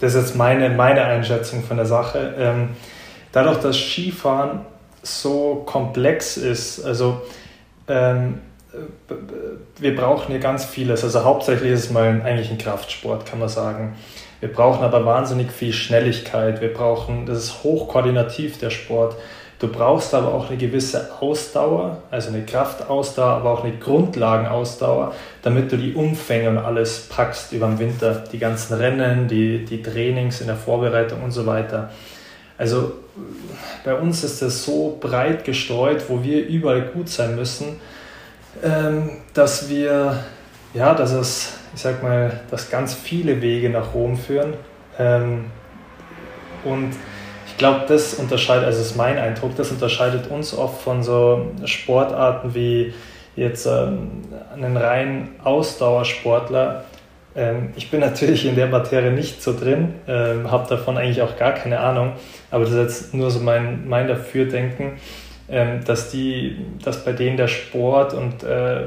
das ist jetzt meine, meine Einschätzung von der Sache. Ähm, dadurch, dass Skifahren so komplex ist, also ähm, wir brauchen hier ganz vieles. Also hauptsächlich ist es mal eigentlich ein Kraftsport, kann man sagen. Wir brauchen aber wahnsinnig viel Schnelligkeit. Wir brauchen, das ist hochkoordinativ der Sport. Du brauchst aber auch eine gewisse Ausdauer, also eine Kraftausdauer, aber auch eine Grundlagenausdauer, damit du die Umfänge und alles packst über den Winter. Die ganzen Rennen, die, die Trainings in der Vorbereitung und so weiter. Also bei uns ist es so breit gestreut, wo wir überall gut sein müssen, ähm, dass wir, ja, dass es ich sag mal, dass ganz viele Wege nach Rom führen. Ähm, und ich glaube, das unterscheidet, also ist mein Eindruck, das unterscheidet uns oft von so Sportarten wie jetzt ähm, einen reinen Ausdauersportler. Ähm, ich bin natürlich in der Materie nicht so drin, ähm, habe davon eigentlich auch gar keine Ahnung, aber das ist jetzt nur so mein, mein Dafürdenken, ähm, dass, die, dass bei denen der Sport und äh,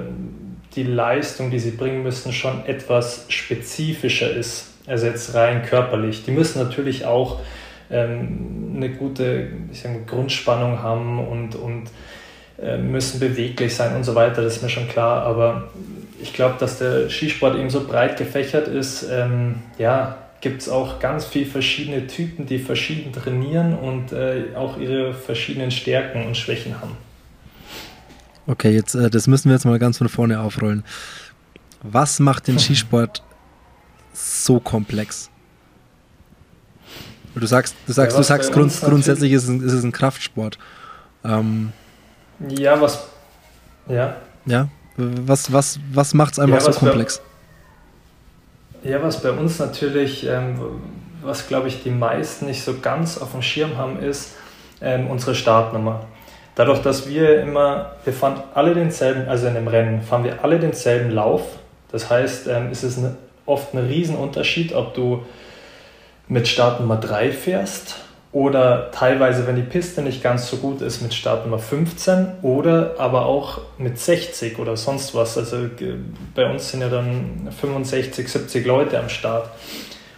die Leistung, die sie bringen müssen, schon etwas spezifischer ist. Also jetzt rein körperlich. Die müssen natürlich auch ähm, eine gute ich sage, Grundspannung haben und, und äh, müssen beweglich sein und so weiter, das ist mir schon klar. Aber ich glaube, dass der Skisport eben so breit gefächert ist, ähm, ja, gibt es auch ganz viele verschiedene Typen, die verschieden trainieren und äh, auch ihre verschiedenen Stärken und Schwächen haben. Okay, jetzt, äh, das müssen wir jetzt mal ganz von vorne aufrollen. Was macht den Skisport so komplex? Du sagst, du sagst, ja, du sagst grund, grundsätzlich ist es, ist es ein Kraftsport. Ähm, ja, was. Ja. Ja. Was, was, was macht es einfach ja, so komplex? Ja, was bei uns natürlich, ähm, was glaube ich die meisten nicht so ganz auf dem Schirm haben, ist ähm, unsere Startnummer. Dadurch, dass wir immer, wir fahren alle denselben, also in dem Rennen fahren wir alle denselben Lauf. Das heißt, ähm, es ist eine, oft ein Riesenunterschied, ob du mit Startnummer 3 fährst oder teilweise, wenn die Piste nicht ganz so gut ist, mit Startnummer 15 oder aber auch mit 60 oder sonst was. Also bei uns sind ja dann 65, 70 Leute am Start.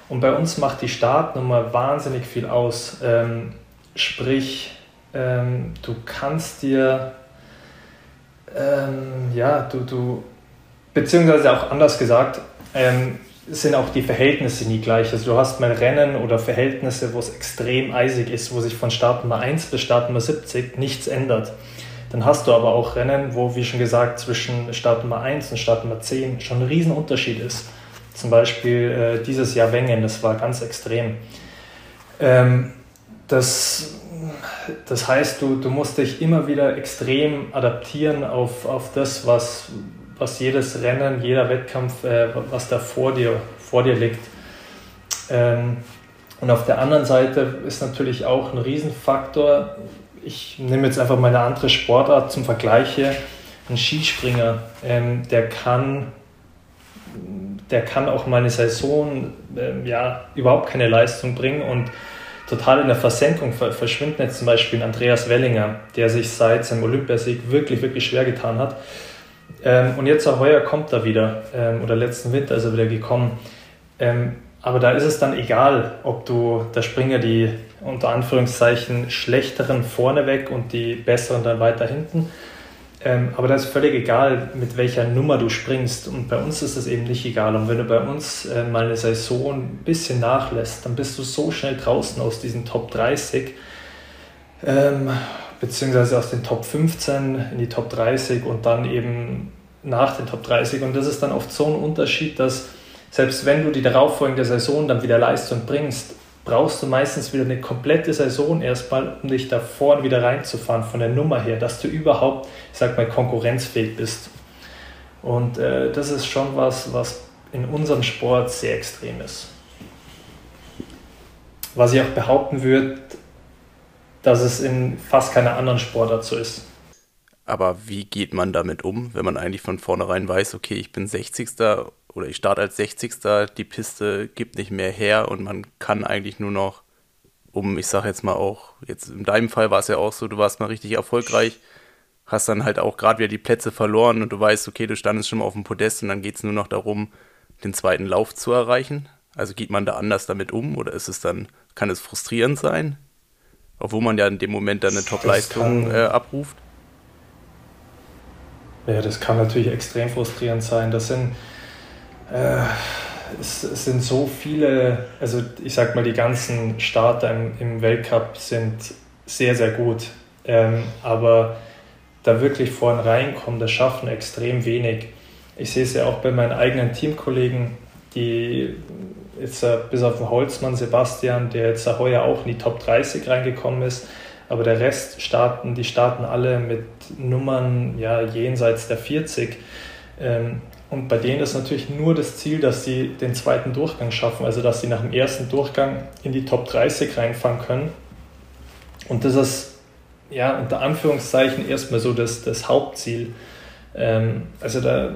Und bei uns macht die Startnummer wahnsinnig viel aus. Ähm, sprich, ähm, du kannst dir, ähm, ja, du, du, beziehungsweise auch anders gesagt, ähm, sind auch die Verhältnisse nie gleich. Also du hast mal Rennen oder Verhältnisse, wo es extrem eisig ist, wo sich von Startnummer 1 bis Startnummer 70 nichts ändert. Dann hast du aber auch Rennen, wo, wie schon gesagt, zwischen Startnummer 1 und Startnummer 10 schon ein Riesenunterschied ist. Zum Beispiel äh, dieses Jahr Wengen, das war ganz extrem. Ähm, das, das heißt, du, du musst dich immer wieder extrem adaptieren auf, auf das, was, was jedes Rennen, jeder Wettkampf, äh, was da vor dir, vor dir liegt. Ähm, und auf der anderen Seite ist natürlich auch ein Riesenfaktor, ich nehme jetzt einfach mal eine andere Sportart zum Vergleich hier, ein Skispringer, ähm, der kann der kann auch mal eine Saison ähm, ja, überhaupt keine Leistung bringen und total in der Versenkung verschwinden. Jetzt zum Beispiel Andreas Wellinger, der sich seit seinem Olympiasieg wirklich, wirklich schwer getan hat. Ähm, und jetzt auch heuer kommt er wieder, ähm, oder letzten Winter ist er wieder gekommen. Ähm, aber da ist es dann egal, ob du, da springen ja die unter Anführungszeichen schlechteren vorne weg und die besseren dann weiter hinten. Ähm, aber das ist völlig egal, mit welcher Nummer du springst. Und bei uns ist das eben nicht egal. Und wenn du bei uns äh, mal eine Saison ein bisschen nachlässt, dann bist du so schnell draußen aus diesen Top 30. Ähm, beziehungsweise aus den Top 15 in die Top 30 und dann eben nach den Top 30. Und das ist dann oft so ein Unterschied, dass selbst wenn du die darauffolgende Saison dann wieder Leistung bringst, brauchst du meistens wieder eine komplette Saison erstmal, um dich da vorne wieder reinzufahren von der Nummer her, dass du überhaupt, ich sag mal, konkurrenzfähig bist. Und äh, das ist schon was, was in unserem Sport sehr extrem ist. Was ich auch behaupten würde, dass es in fast keiner anderen Sportart so ist. Aber wie geht man damit um, wenn man eigentlich von vornherein weiß, okay, ich bin 60. oder ich starte als 60. Die Piste gibt nicht mehr her und man kann eigentlich nur noch um, ich sage jetzt mal auch, jetzt in deinem Fall war es ja auch so, du warst mal richtig erfolgreich, hast dann halt auch gerade wieder die Plätze verloren und du weißt, okay, du standest schon mal auf dem Podest und dann geht es nur noch darum, den zweiten Lauf zu erreichen. Also geht man da anders damit um oder ist es dann, kann es frustrierend sein? obwohl man ja in dem Moment dann eine Top-Leistung äh, abruft. Ja, das kann natürlich extrem frustrierend sein. Das sind, äh, es, es, sind so viele, also ich sag mal, die ganzen Starter im, im Weltcup sind sehr, sehr gut. Ähm, aber da wirklich vorne reinkommen, das schaffen extrem wenig. Ich sehe es ja auch bei meinen eigenen Teamkollegen, die jetzt äh, bis auf den Holzmann Sebastian, der jetzt heuer auch in die Top 30 reingekommen ist, aber der Rest starten, die starten alle mit Nummern ja, jenseits der 40. Ähm, und bei denen ist natürlich nur das Ziel, dass sie den zweiten Durchgang schaffen, also dass sie nach dem ersten Durchgang in die Top 30 reinfahren können. Und das ist ja unter Anführungszeichen erstmal so das, das Hauptziel. Ähm, also da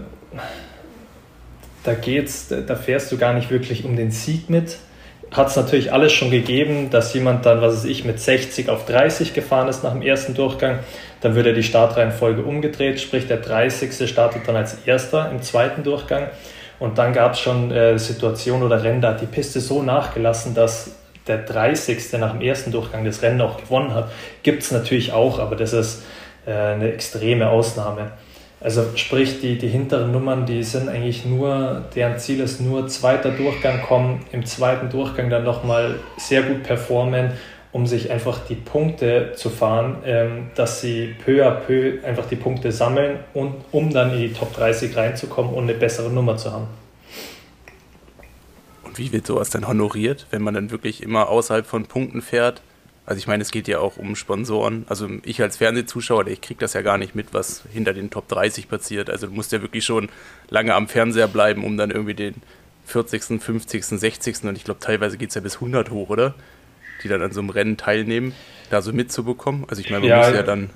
da geht's, da fährst du gar nicht wirklich um den Sieg mit. Hat es natürlich alles schon gegeben, dass jemand dann, was weiß ich, mit 60 auf 30 gefahren ist nach dem ersten Durchgang. Dann wird er die Startreihenfolge umgedreht, sprich der 30. startet dann als erster im zweiten Durchgang. Und dann gab es schon äh, Situationen oder Rennen, da hat die Piste so nachgelassen, dass der 30. nach dem ersten Durchgang das Rennen auch gewonnen hat. Gibt es natürlich auch, aber das ist äh, eine extreme Ausnahme. Also sprich, die, die hinteren Nummern, die sind eigentlich nur, deren Ziel ist nur zweiter Durchgang kommen, im zweiten Durchgang dann nochmal sehr gut performen, um sich einfach die Punkte zu fahren, ähm, dass sie peu à peu einfach die Punkte sammeln und um dann in die Top 30 reinzukommen und eine bessere Nummer zu haben. Und wie wird sowas dann honoriert, wenn man dann wirklich immer außerhalb von Punkten fährt? Also ich meine, es geht ja auch um Sponsoren. Also ich als Fernsehzuschauer, ich kriege das ja gar nicht mit, was hinter den Top 30 passiert. Also du musst ja wirklich schon lange am Fernseher bleiben, um dann irgendwie den, 40., 50., 60. und ich glaube teilweise geht es ja bis 100 hoch, oder? Die dann an so einem Rennen teilnehmen, da so mitzubekommen. Also ich meine, man ja, muss ja dann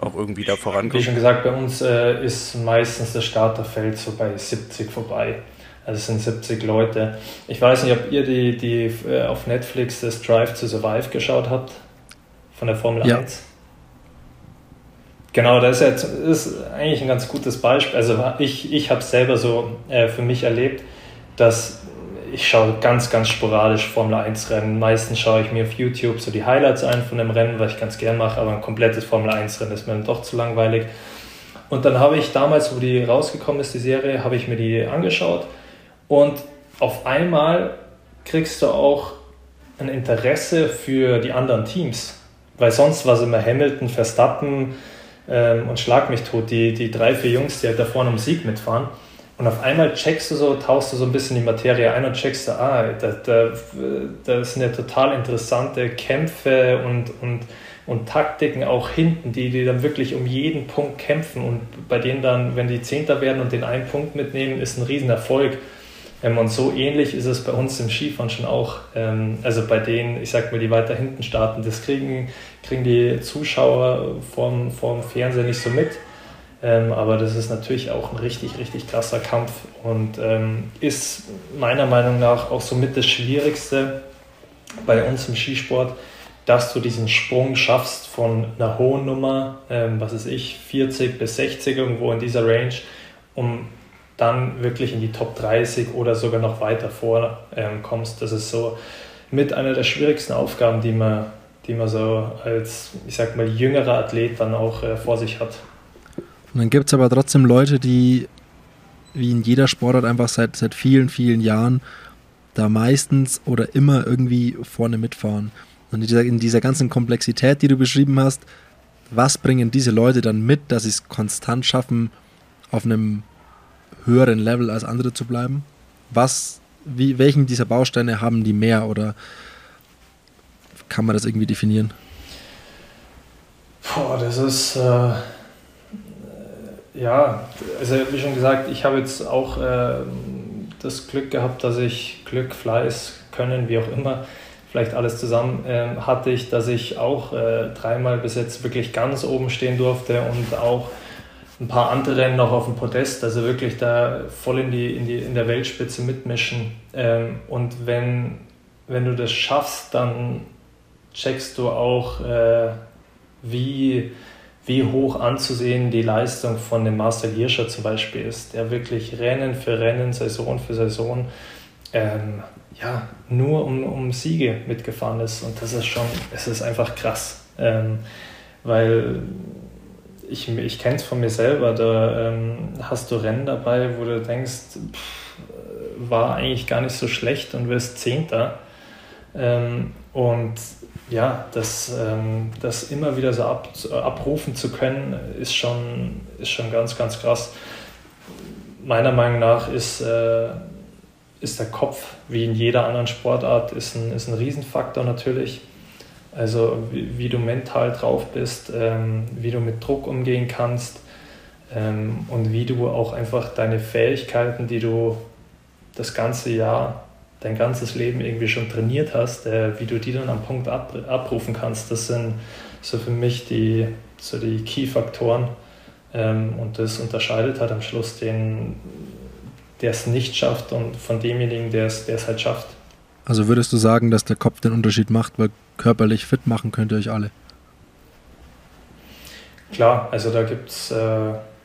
auch irgendwie da vorankommen. Wie schon gesagt, bei uns äh, ist meistens das Starterfeld so bei 70 vorbei. Also es sind 70 Leute. Ich weiß nicht, ob ihr die, die äh, auf Netflix das Drive to Survive geschaut habt von der Formel ja. 1. Genau, das ist, jetzt, ist eigentlich ein ganz gutes Beispiel. Also ich, ich habe es selber so äh, für mich erlebt, dass ich schaue ganz, ganz sporadisch Formel 1 Rennen. Meistens schaue ich mir auf YouTube so die Highlights ein von dem Rennen, was ich ganz gern mache, aber ein komplettes Formel 1 Rennen ist mir dann doch zu langweilig. Und dann habe ich damals, wo die rausgekommen ist, die Serie, habe ich mir die angeschaut und auf einmal kriegst du auch ein Interesse für die anderen Teams, weil sonst war es immer Hamilton, Verstappen ähm, und Schlag mich tot, die, die drei, vier Jungs, die halt da vorne um Sieg mitfahren. Und auf einmal checkst du so, tauchst du so ein bisschen die Materie ein und checkst du, ah, da, da, das sind ja total interessante Kämpfe und, und, und Taktiken auch hinten, die, die dann wirklich um jeden Punkt kämpfen und bei denen dann, wenn die Zehnter werden und den einen Punkt mitnehmen, ist ein Riesenerfolg. Ähm, und so ähnlich ist es bei uns im Skifahren schon auch. Ähm, also bei denen, ich sag mal, die weiter hinten starten, das kriegen, kriegen die Zuschauer vom, vom Fernseher nicht so mit. Ähm, aber das ist natürlich auch ein richtig, richtig krasser Kampf und ähm, ist meiner Meinung nach auch somit das Schwierigste bei uns im Skisport, dass du diesen Sprung schaffst von einer hohen Nummer, ähm, was weiß ich, 40 bis 60 irgendwo in dieser Range, um dann wirklich in die Top 30 oder sogar noch weiter vor ähm, kommst. Das ist so mit einer der schwierigsten Aufgaben, die man, die man so als, ich sag mal, jüngerer Athlet dann auch äh, vor sich hat. Und dann gibt es aber trotzdem Leute, die wie in jeder Sportart einfach seit, seit vielen, vielen Jahren da meistens oder immer irgendwie vorne mitfahren. Und in dieser, in dieser ganzen Komplexität, die du beschrieben hast, was bringen diese Leute dann mit, dass sie es konstant schaffen, auf einem höheren Level als andere zu bleiben? Was, wie, welchen dieser Bausteine haben die mehr oder kann man das irgendwie definieren? Boah, das ist. Äh ja, also wie schon gesagt, ich habe jetzt auch äh, das Glück gehabt, dass ich Glück, Fleiß, Können, wie auch immer, vielleicht alles zusammen äh, hatte ich, dass ich auch äh, dreimal bis jetzt wirklich ganz oben stehen durfte und auch ein paar andere Rennen noch auf dem Podest, also wirklich da voll in, die, in, die, in der Weltspitze mitmischen. Ähm, und wenn, wenn du das schaffst, dann checkst du auch, äh, wie wie hoch anzusehen die Leistung von dem Marcel Hirscher zum Beispiel ist, der wirklich Rennen für Rennen, Saison für Saison ähm, ja, nur um, um Siege mitgefahren ist. Und das ist schon, es ist einfach krass. Ähm, weil ich, ich kenne es von mir selber, da ähm, hast du Rennen dabei, wo du denkst, pff, war eigentlich gar nicht so schlecht und wirst Zehnter. Ähm, und ja, das, ähm, das immer wieder so ab, abrufen zu können, ist schon, ist schon ganz, ganz krass. Meiner Meinung nach ist, äh, ist der Kopf, wie in jeder anderen Sportart, ist ein, ist ein Riesenfaktor natürlich. Also wie, wie du mental drauf bist, ähm, wie du mit Druck umgehen kannst ähm, und wie du auch einfach deine Fähigkeiten, die du das ganze Jahr dein ganzes Leben irgendwie schon trainiert hast, äh, wie du die dann am Punkt ab, abrufen kannst, das sind so für mich die, so die Key-Faktoren. Ähm, und das unterscheidet halt am Schluss den, der es nicht schafft und von demjenigen, der es, der es halt schafft. Also würdest du sagen, dass der Kopf den Unterschied macht, weil körperlich fit machen könnt ihr euch alle? Klar, also da gibt es, äh,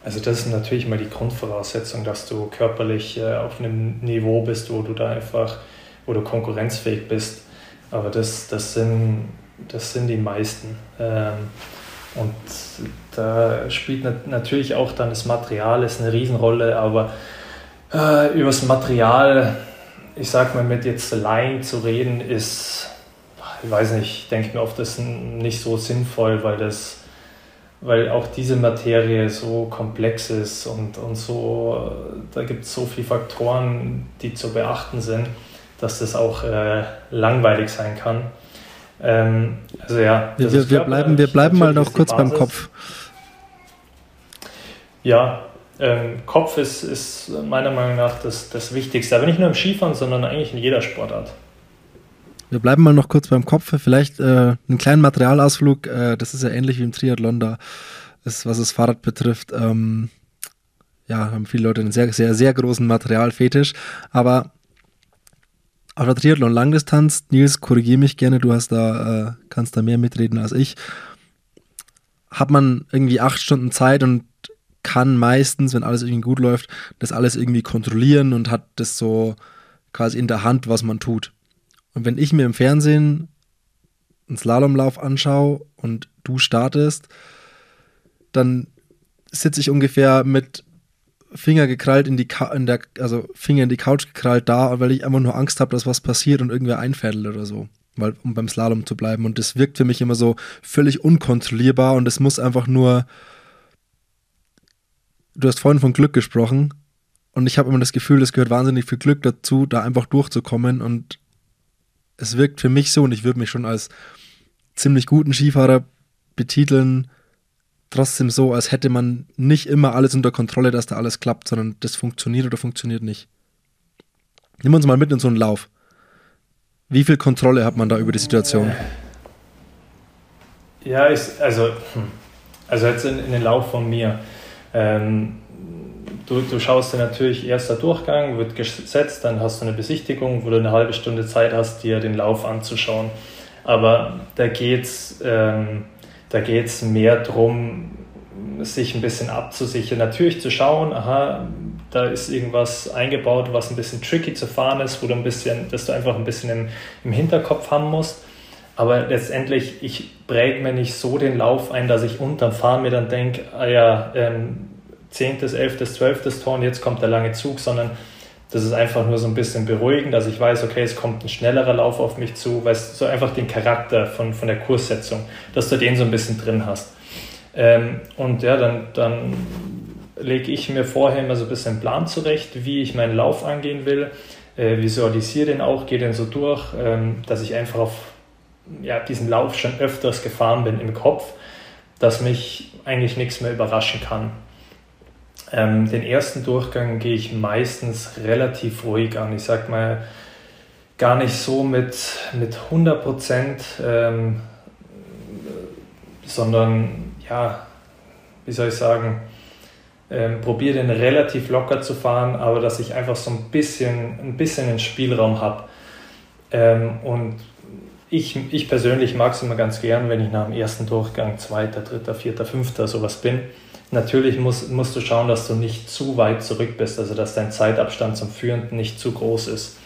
also das ist natürlich mal die Grundvoraussetzung, dass du körperlich äh, auf einem Niveau bist, wo du da einfach, wo du konkurrenzfähig bist. Aber das, das, sind, das sind die meisten. Ähm, und da spielt nat natürlich auch dann das Material ist eine Riesenrolle, aber äh, über das Material, ich sag mal, mit jetzt Laien zu reden, ist, ich weiß nicht, ich denke mir oft, das ist nicht so sinnvoll, weil das weil auch diese Materie so komplex ist und, und so, da gibt es so viele Faktoren, die zu beachten sind, dass das auch äh, langweilig sein kann. Ähm, also ja, wir, wir, wir bleiben, wir bleiben mal noch kurz beim Kopf. Ja, ähm, Kopf ist, ist meiner Meinung nach das, das Wichtigste, aber nicht nur im Skifahren, sondern eigentlich in jeder Sportart. Wir bleiben mal noch kurz beim Kopf. Vielleicht äh, einen kleinen Materialausflug. Äh, das ist ja ähnlich wie im Triathlon da, ist, was das Fahrrad betrifft. Ähm, ja, haben viele Leute einen sehr, sehr, sehr großen Materialfetisch. Aber auf der Triathlon-Langdistanz, Nils, korrigiere mich gerne, du hast da, äh, kannst da mehr mitreden als ich. Hat man irgendwie acht Stunden Zeit und kann meistens, wenn alles irgendwie gut läuft, das alles irgendwie kontrollieren und hat das so quasi in der Hand, was man tut. Und wenn ich mir im Fernsehen einen Slalomlauf anschaue und du startest, dann sitze ich ungefähr mit Finger gekrallt in die Ka in der, also Finger in die Couch gekrallt da, weil ich einfach nur Angst habe, dass was passiert und irgendwer einfädelt oder so. Weil, um beim Slalom zu bleiben. Und das wirkt für mich immer so völlig unkontrollierbar und es muss einfach nur. Du hast vorhin von Glück gesprochen und ich habe immer das Gefühl, es gehört wahnsinnig viel Glück dazu, da einfach durchzukommen und es wirkt für mich so und ich würde mich schon als ziemlich guten Skifahrer betiteln, trotzdem so, als hätte man nicht immer alles unter Kontrolle, dass da alles klappt, sondern das funktioniert oder funktioniert nicht. Wir uns mal mit in so einen Lauf. Wie viel Kontrolle hat man da über die Situation? Ja, ist, also, hm. also jetzt in, in den Lauf von mir. Ähm, du, du schaust dir natürlich erster Durchgang, wird gesetzt, dann hast du eine Besichtigung, wo du eine halbe Stunde Zeit hast, dir den Lauf anzuschauen. Aber da geht es ähm, geht's mehr darum, sich ein bisschen abzusichern. Natürlich zu schauen, aha, da ist irgendwas eingebaut, was ein bisschen tricky zu fahren ist, wo du ein bisschen, dass du einfach ein bisschen im, im Hinterkopf haben musst. Aber letztendlich, ich präge mir nicht so den Lauf ein, dass ich unterm Fahren mir dann denke, ah ja, ähm, 10., 11., 12. Tor und jetzt kommt der lange Zug, sondern das ist einfach nur so ein bisschen beruhigend, dass ich weiß, okay, es kommt ein schnellerer Lauf auf mich zu, weil es so einfach den Charakter von, von der Kurssetzung, dass du den so ein bisschen drin hast. Ähm, und ja, dann, dann lege ich mir vorher immer so ein bisschen Plan zurecht, wie ich meinen Lauf angehen will, äh, visualisiere den auch, gehe den so durch, ähm, dass ich einfach auf ja, diesen Lauf schon öfters gefahren bin im Kopf, dass mich eigentlich nichts mehr überraschen kann. Ähm, den ersten Durchgang gehe ich meistens relativ ruhig an. Ich sag mal, gar nicht so mit, mit 100 Prozent, ähm, sondern ja, wie soll ich sagen, ähm, probiere den relativ locker zu fahren, aber dass ich einfach so ein bisschen, ein bisschen einen Spielraum habe. Ähm, und ich, ich persönlich mag es immer ganz gern, wenn ich nach dem ersten Durchgang zweiter, dritter, vierter, fünfter sowas bin Natürlich musst, musst du schauen, dass du nicht zu weit zurück bist, also dass dein Zeitabstand zum Führenden nicht zu groß ist.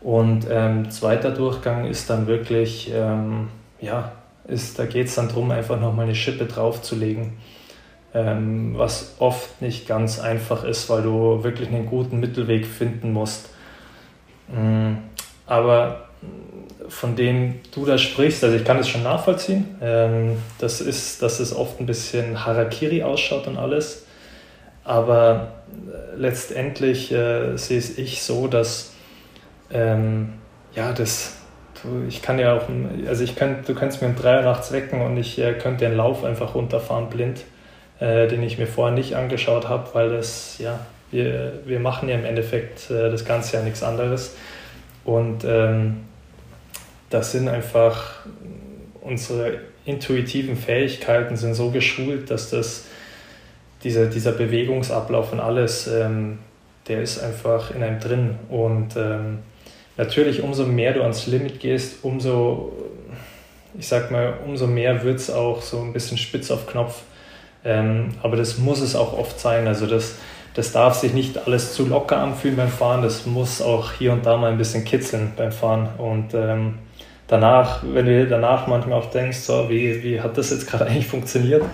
Und ähm, zweiter Durchgang ist dann wirklich, ähm, ja, ist, da geht es dann darum, einfach nochmal eine Schippe draufzulegen, ähm, was oft nicht ganz einfach ist, weil du wirklich einen guten Mittelweg finden musst. Mhm. Aber von denen du da sprichst, also ich kann das schon nachvollziehen. Ähm, das ist, dass es oft ein bisschen Harakiri ausschaut und alles. Aber äh, letztendlich äh, sehe es ich so, dass ähm, ja, das, du, ich kann ja auch, also ich könnt, du könntest mir um drei Uhr nachts wecken und ich äh, könnte den Lauf einfach runterfahren blind, äh, den ich mir vorher nicht angeschaut habe, weil das, ja, wir, wir machen ja im Endeffekt äh, das Ganze ja nichts anderes. Und ähm, das sind einfach unsere intuitiven Fähigkeiten sind so geschult, dass das dieser, dieser Bewegungsablauf und alles, ähm, der ist einfach in einem drin. Und ähm, natürlich, umso mehr du ans Limit gehst, umso, ich sag mal, umso mehr wird es auch so ein bisschen spitz auf Knopf. Ähm, aber das muss es auch oft sein. Also das, das darf sich nicht alles zu locker anfühlen beim Fahren. Das muss auch hier und da mal ein bisschen kitzeln beim Fahren. Und ähm, danach, wenn du danach manchmal auch denkst, so, wie, wie hat das jetzt gerade eigentlich funktioniert,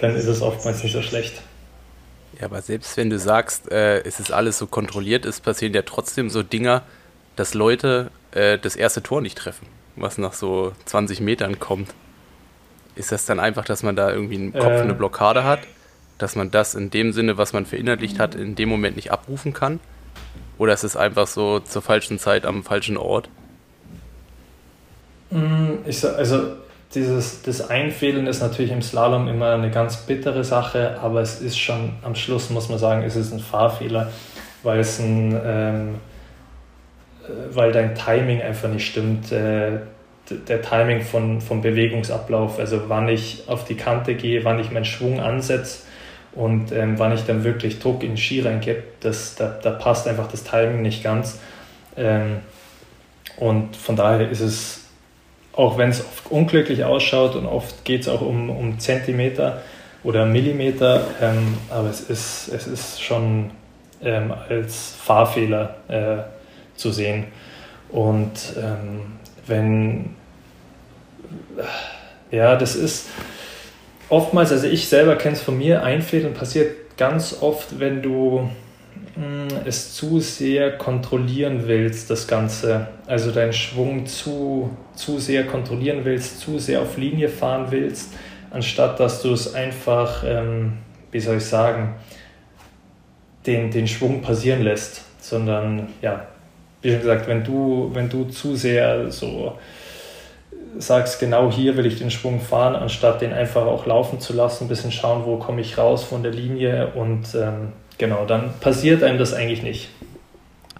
dann ist es oftmals nicht so schlecht. Ja, aber selbst wenn du sagst, äh, es ist alles so kontrolliert, es passieren ja trotzdem so Dinger, dass Leute äh, das erste Tor nicht treffen, was nach so 20 Metern kommt. Ist das dann einfach, dass man da irgendwie im Kopf äh, eine Blockade hat, dass man das in dem Sinne, was man verinnerlicht hat, in dem Moment nicht abrufen kann? Oder ist es einfach so zur falschen Zeit am falschen Ort? Mm, ich, also dieses, das Einfädeln ist natürlich im Slalom immer eine ganz bittere Sache, aber es ist schon, am Schluss muss man sagen, es ein Fahrfehler, weil es ein, ähm, äh, weil dein Timing einfach nicht stimmt. Äh, der Timing von, vom Bewegungsablauf, also wann ich auf die Kante gehe, wann ich meinen Schwung ansetze und ähm, wann ich dann wirklich Druck in den Ski reingebe, da, da passt einfach das Timing nicht ganz. Ähm, und von daher ist es, auch wenn es oft unglücklich ausschaut und oft geht es auch um, um Zentimeter oder Millimeter, ähm, aber es ist, es ist schon ähm, als Fahrfehler äh, zu sehen. Und ähm, wenn, ja, das ist oftmals, also ich selber kenne es von mir, Einfädeln passiert ganz oft, wenn du es zu sehr kontrollieren willst, das Ganze. Also deinen Schwung zu, zu sehr kontrollieren willst, zu sehr auf Linie fahren willst, anstatt dass du es einfach, ähm, wie soll ich sagen, den, den Schwung passieren lässt, sondern ja, wie schon gesagt, wenn du, wenn du zu sehr so sagst, genau hier will ich den Schwung fahren, anstatt den einfach auch laufen zu lassen, ein bisschen schauen, wo komme ich raus von der Linie und ähm, genau, dann passiert einem das eigentlich nicht.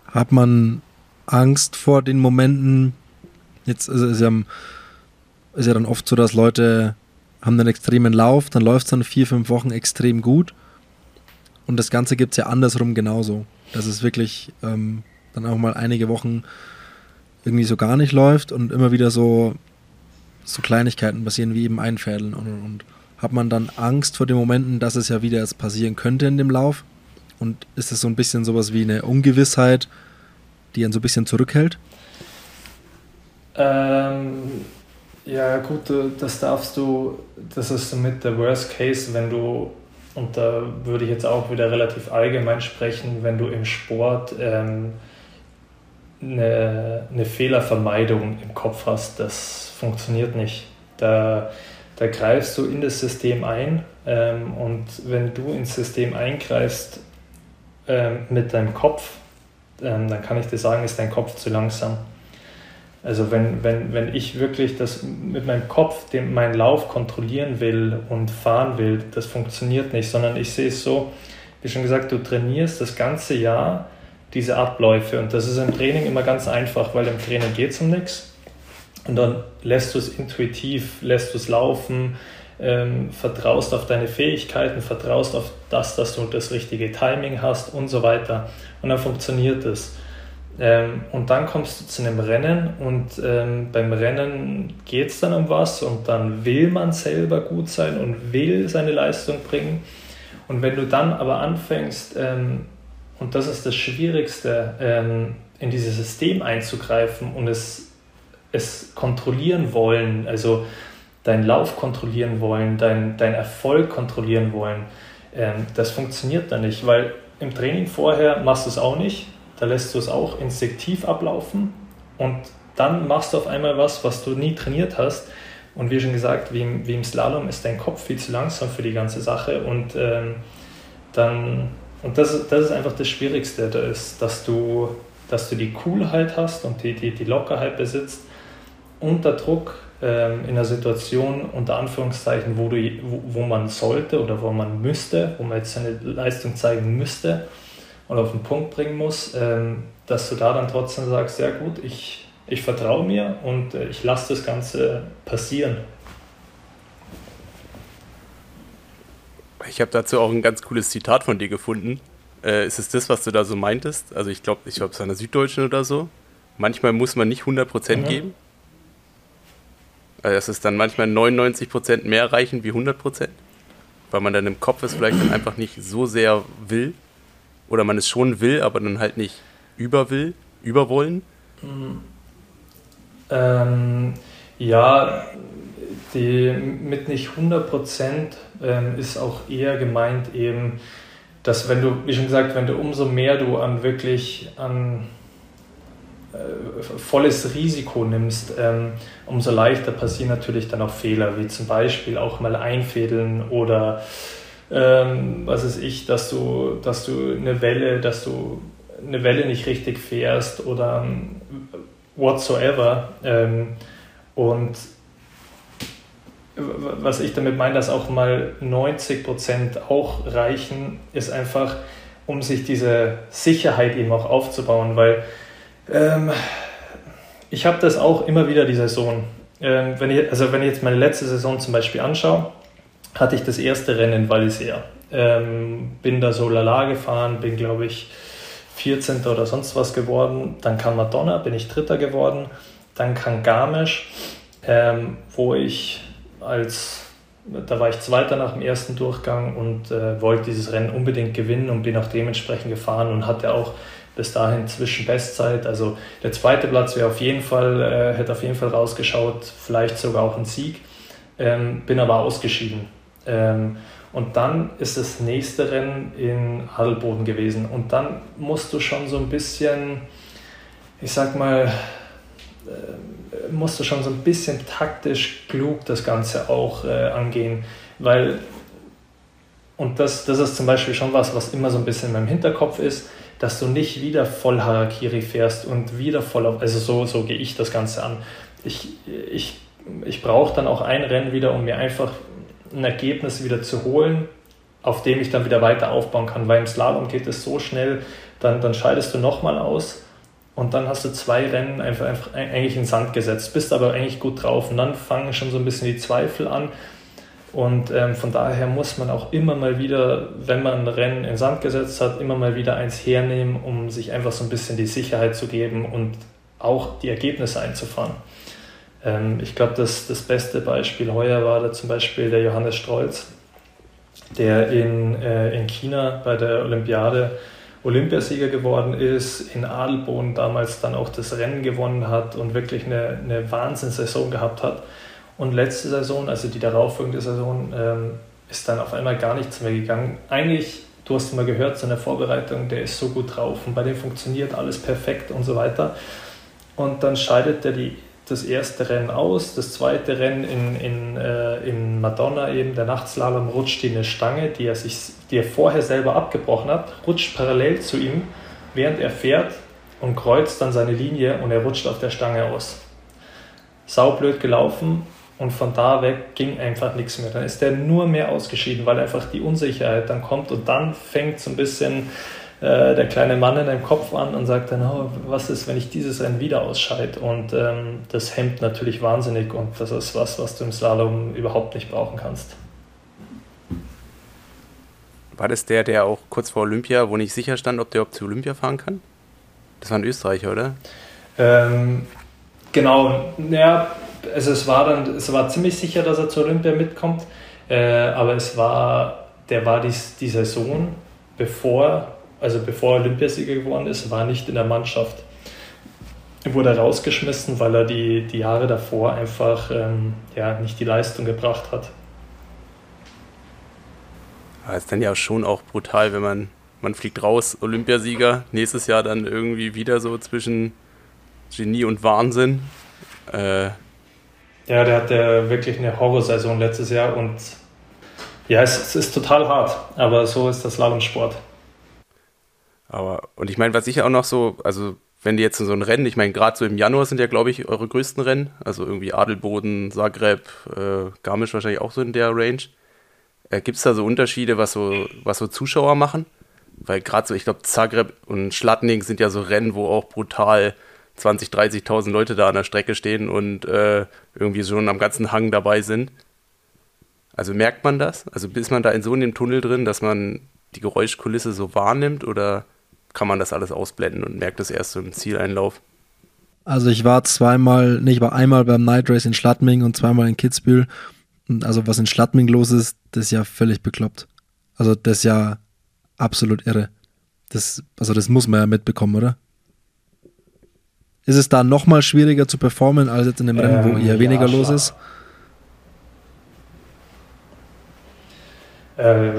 Hat man Angst vor den Momenten, jetzt ist, ist, ja, ist ja dann oft so, dass Leute haben einen extremen Lauf, dann läuft es dann vier, fünf Wochen extrem gut und das Ganze gibt es ja andersrum genauso. Das ist wirklich ähm, dann auch mal einige Wochen irgendwie so gar nicht läuft und immer wieder so, so Kleinigkeiten passieren wie eben Einfädeln und, und, und. Hat man dann Angst vor den Momenten, dass es ja wieder erst passieren könnte in dem Lauf? Und ist es so ein bisschen sowas wie eine Ungewissheit, die einen so ein bisschen zurückhält? Ähm, ja, gut, das darfst du, das ist somit der Worst Case, wenn du, und da würde ich jetzt auch wieder relativ allgemein sprechen, wenn du im Sport ähm, eine, eine Fehlervermeidung im Kopf hast, das funktioniert nicht. Da, da greifst du in das System ein ähm, und wenn du ins System eingreifst ähm, mit deinem Kopf, ähm, dann kann ich dir sagen, ist dein Kopf zu langsam. Also wenn, wenn, wenn ich wirklich das mit meinem Kopf den, meinen Lauf kontrollieren will und fahren will, das funktioniert nicht, sondern ich sehe es so, wie schon gesagt, du trainierst das ganze Jahr diese Abläufe. Und das ist im Training immer ganz einfach, weil im Training geht es um nichts. Und dann lässt du es intuitiv, lässt du es laufen, ähm, vertraust auf deine Fähigkeiten, vertraust auf das, dass du das richtige Timing hast und so weiter. Und dann funktioniert es. Ähm, und dann kommst du zu einem Rennen und ähm, beim Rennen geht es dann um was und dann will man selber gut sein und will seine Leistung bringen. Und wenn du dann aber anfängst, ähm, und das ist das Schwierigste, ähm, in dieses System einzugreifen und es, es kontrollieren wollen, also deinen Lauf kontrollieren wollen, dein, dein Erfolg kontrollieren wollen. Ähm, das funktioniert dann nicht, weil im Training vorher machst du es auch nicht, da lässt du es auch instinktiv ablaufen und dann machst du auf einmal was, was du nie trainiert hast. Und wie schon gesagt, wie im, wie im Slalom ist dein Kopf viel zu langsam für die ganze Sache und ähm, dann und das, das ist einfach das Schwierigste, da ist, dass du, dass du die Coolheit hast und die, die, die Lockerheit besitzt unter Druck ähm, in einer Situation, unter Anführungszeichen, wo, du, wo, wo man sollte oder wo man müsste, wo man jetzt seine Leistung zeigen müsste und auf den Punkt bringen muss, ähm, dass du da dann trotzdem sagst, ja gut, ich, ich vertraue mir und äh, ich lasse das Ganze passieren. Ich habe dazu auch ein ganz cooles Zitat von dir gefunden. Äh, ist es das, was du da so meintest? Also ich glaube, ich glaube, es war eine Süddeutschen oder so. Manchmal muss man nicht 100% mhm. geben. Also dass es dann manchmal 99% mehr erreichen wie 100%. Weil man dann im Kopf es vielleicht dann einfach nicht so sehr will. Oder man es schon will, aber dann halt nicht über will, überwollen. Mhm. Ähm, ja, die mit nicht 100 Prozent ähm, ist auch eher gemeint eben, dass wenn du, wie schon gesagt, wenn du umso mehr du an wirklich an äh, volles Risiko nimmst, ähm, umso leichter passieren natürlich dann auch Fehler, wie zum Beispiel auch mal einfädeln oder ähm, was ist ich, dass du, dass du eine Welle, dass du eine Welle nicht richtig fährst oder ähm, whatsoever. Ähm, und was ich damit meine, dass auch mal 90 Prozent auch reichen, ist einfach, um sich diese Sicherheit eben auch aufzubauen, weil ähm, ich habe das auch immer wieder die Saison. Ähm, wenn ich, also wenn ich jetzt meine letzte Saison zum Beispiel anschaue, hatte ich das erste Rennen in Val ähm, bin da so lala gefahren, bin glaube ich 14. oder sonst was geworden. Dann kam Madonna, bin ich Dritter geworden. Dann kam Garmisch, ähm, wo ich als, da war ich Zweiter nach dem ersten Durchgang und äh, wollte dieses Rennen unbedingt gewinnen und bin auch dementsprechend gefahren und hatte auch bis dahin zwischen Bestzeit. Also der zweite Platz wäre auf jeden Fall, äh, hätte auf jeden Fall rausgeschaut, vielleicht sogar auch ein Sieg. Ähm, bin aber ausgeschieden. Ähm, und dann ist das nächste Rennen in Adelboden gewesen. Und dann musst du schon so ein bisschen, ich sag mal, äh, musst du schon so ein bisschen taktisch klug das Ganze auch äh, angehen. Weil, und das, das ist zum Beispiel schon was, was immer so ein bisschen in meinem Hinterkopf ist, dass du nicht wieder voll Harakiri fährst und wieder voll auf, also so, so gehe ich das Ganze an. Ich, ich, ich brauche dann auch ein Rennen wieder, um mir einfach ein Ergebnis wieder zu holen, auf dem ich dann wieder weiter aufbauen kann. Weil im Slalom geht es so schnell, dann, dann scheidest du nochmal aus und dann hast du zwei Rennen einfach, einfach eigentlich in den Sand gesetzt, bist aber eigentlich gut drauf und dann fangen schon so ein bisschen die Zweifel an. Und ähm, von daher muss man auch immer mal wieder, wenn man ein Rennen in Sand gesetzt hat, immer mal wieder eins hernehmen, um sich einfach so ein bisschen die Sicherheit zu geben und auch die Ergebnisse einzufahren. Ähm, ich glaube, das, das beste Beispiel heuer war da zum Beispiel der Johannes Strolz, der in, äh, in China bei der Olympiade Olympiasieger geworden ist, in Adelboden damals dann auch das Rennen gewonnen hat und wirklich eine, eine Wahnsinnssaison gehabt hat. Und letzte Saison, also die darauffolgende Saison, ähm, ist dann auf einmal gar nichts mehr gegangen. Eigentlich, du hast mal gehört, seine Vorbereitung, der ist so gut drauf und bei dem funktioniert alles perfekt und so weiter. Und dann scheidet er die das erste Rennen aus, das zweite Rennen in, in, äh, in Madonna eben, der Nachtslalom rutscht in eine Stange, die er, sich, die er vorher selber abgebrochen hat, rutscht parallel zu ihm, während er fährt und kreuzt dann seine Linie und er rutscht auf der Stange aus. Saublöd gelaufen und von da weg ging einfach nichts mehr. Dann ist er nur mehr ausgeschieden, weil einfach die Unsicherheit dann kommt und dann fängt so ein bisschen äh, der kleine Mann in deinem Kopf an und sagt dann, oh, was ist, wenn ich dieses Rennen wieder ausscheide? Und ähm, das hemmt natürlich wahnsinnig und das ist was, was du im Slalom überhaupt nicht brauchen kannst. War das der, der auch kurz vor Olympia, wo nicht sicher stand, ob der überhaupt zu Olympia fahren kann? Das war ein Österreicher, oder? Ähm, genau, ja, also es war dann, es war ziemlich sicher, dass er zu Olympia mitkommt, äh, aber es war, der war die, die Saison, bevor also bevor er Olympiasieger geworden ist, war nicht in der Mannschaft. Wurde rausgeschmissen, weil er die, die Jahre davor einfach ähm, ja, nicht die Leistung gebracht hat. Aber ist dann ja schon auch brutal, wenn man, man fliegt raus, Olympiasieger, nächstes Jahr dann irgendwie wieder so zwischen Genie und Wahnsinn. Äh, ja, der hatte wirklich eine Horrorsaison letztes Jahr und ja, es, es ist total hart, aber so ist das Slalomsport. Aber, und ich meine, was ich auch noch so, also wenn die jetzt in so ein Rennen, ich meine, gerade so im Januar sind ja, glaube ich, eure größten Rennen, also irgendwie Adelboden, Zagreb, äh, Garmisch wahrscheinlich auch so in der Range. Äh, Gibt es da so Unterschiede, was so, was so Zuschauer machen? Weil gerade so, ich glaube, Zagreb und Schladning sind ja so Rennen, wo auch brutal 20, 30.000 Leute da an der Strecke stehen und äh, irgendwie schon am ganzen Hang dabei sind. Also merkt man das? Also ist man da in so einem Tunnel drin, dass man die Geräuschkulisse so wahrnimmt oder kann man das alles ausblenden und merkt es erst so im Zieleinlauf. Also ich war zweimal, nee, ich war einmal beim Night Race in Schladming und zweimal in Kitzbühel. Und also was in Schladming los ist, das ist ja völlig bekloppt. Also das ist ja absolut irre. Das, also das muss man ja mitbekommen, oder? Ist es da nochmal schwieriger zu performen als jetzt in dem Rennen, wo ähm, eher weniger ja, los ist? Äh,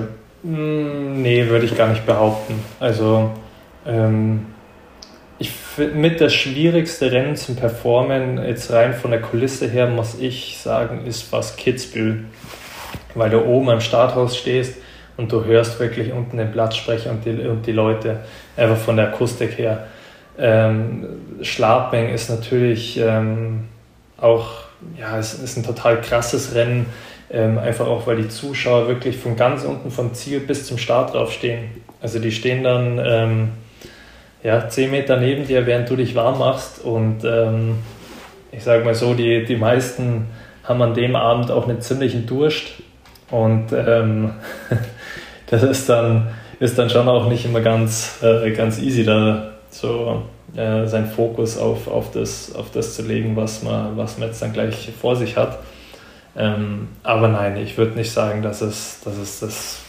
nee, würde ich gar nicht behaupten. Also ähm, ich mit das schwierigste Rennen zum Performen, jetzt rein von der Kulisse her, muss ich sagen, ist fast Kitzbühel. Weil du oben am Starthaus stehst und du hörst wirklich unten den Platzsprecher und die, und die Leute, einfach von der Akustik her. Ähm, Schlapeng ist natürlich ähm, auch ja, es ist ein total krasses Rennen. Ähm, einfach auch, weil die Zuschauer wirklich von ganz unten vom Ziel bis zum Start draufstehen. Also die stehen dann ähm, ja, zehn Meter neben dir, während du dich warm machst. Und ähm, ich sage mal so, die, die meisten haben an dem Abend auch einen ziemlichen Durst. Und ähm, das ist dann, ist dann schon auch nicht immer ganz, äh, ganz easy, da so äh, seinen Fokus auf, auf, das, auf das zu legen, was man, was man jetzt dann gleich vor sich hat. Ähm, aber nein, ich würde nicht sagen, dass es, dass, es das,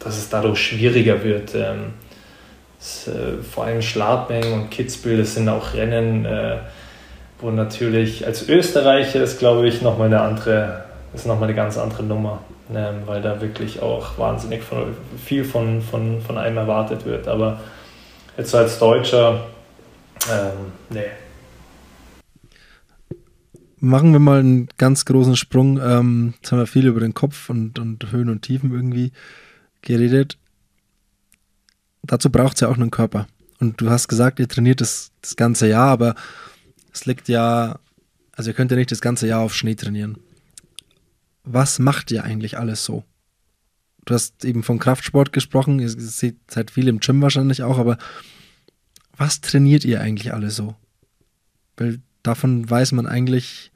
dass es dadurch schwieriger wird. Ähm, es, äh, vor allem Schladming und Kitzbühel, das sind auch Rennen, äh, wo natürlich als Österreicher ist, glaube ich, nochmal eine andere, ist nochmal eine ganz andere Nummer, ähm, weil da wirklich auch wahnsinnig von, viel von, von, von einem erwartet wird. Aber jetzt als Deutscher, ähm, nee. Machen wir mal einen ganz großen Sprung. Ähm, jetzt haben wir viel über den Kopf und, und Höhen und Tiefen irgendwie geredet. Dazu braucht es ja auch einen Körper. Und du hast gesagt, ihr trainiert das, das ganze Jahr, aber es liegt ja, also ihr könnt ja nicht das ganze Jahr auf Schnee trainieren. Was macht ihr eigentlich alles so? Du hast eben von Kraftsport gesprochen, ihr seht seid viel im Gym wahrscheinlich auch, aber was trainiert ihr eigentlich alle so? Weil davon weiß man eigentlich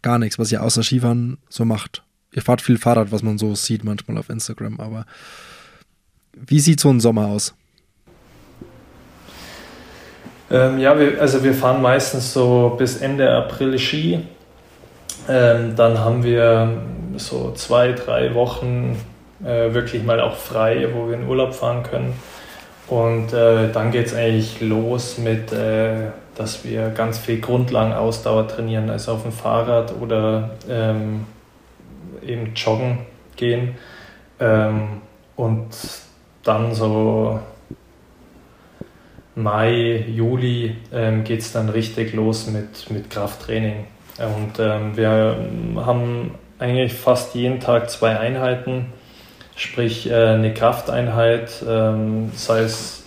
gar nichts, was ihr außer Skifahren so macht. Ihr fahrt viel Fahrrad, was man so sieht manchmal auf Instagram, aber wie sieht so ein Sommer aus? Ähm, ja, wir, also wir fahren meistens so bis Ende April Ski. Ähm, dann haben wir so zwei, drei Wochen äh, wirklich mal auch frei, wo wir in Urlaub fahren können. Und äh, dann geht es eigentlich los mit, äh, dass wir ganz viel Grundlagenausdauer trainieren, also auf dem Fahrrad oder ähm, eben joggen gehen. Ähm, und dann so Mai, Juli ähm, geht es dann richtig los mit, mit Krafttraining. Und ähm, wir haben eigentlich fast jeden Tag zwei Einheiten, sprich äh, eine Krafteinheit, ähm, sei es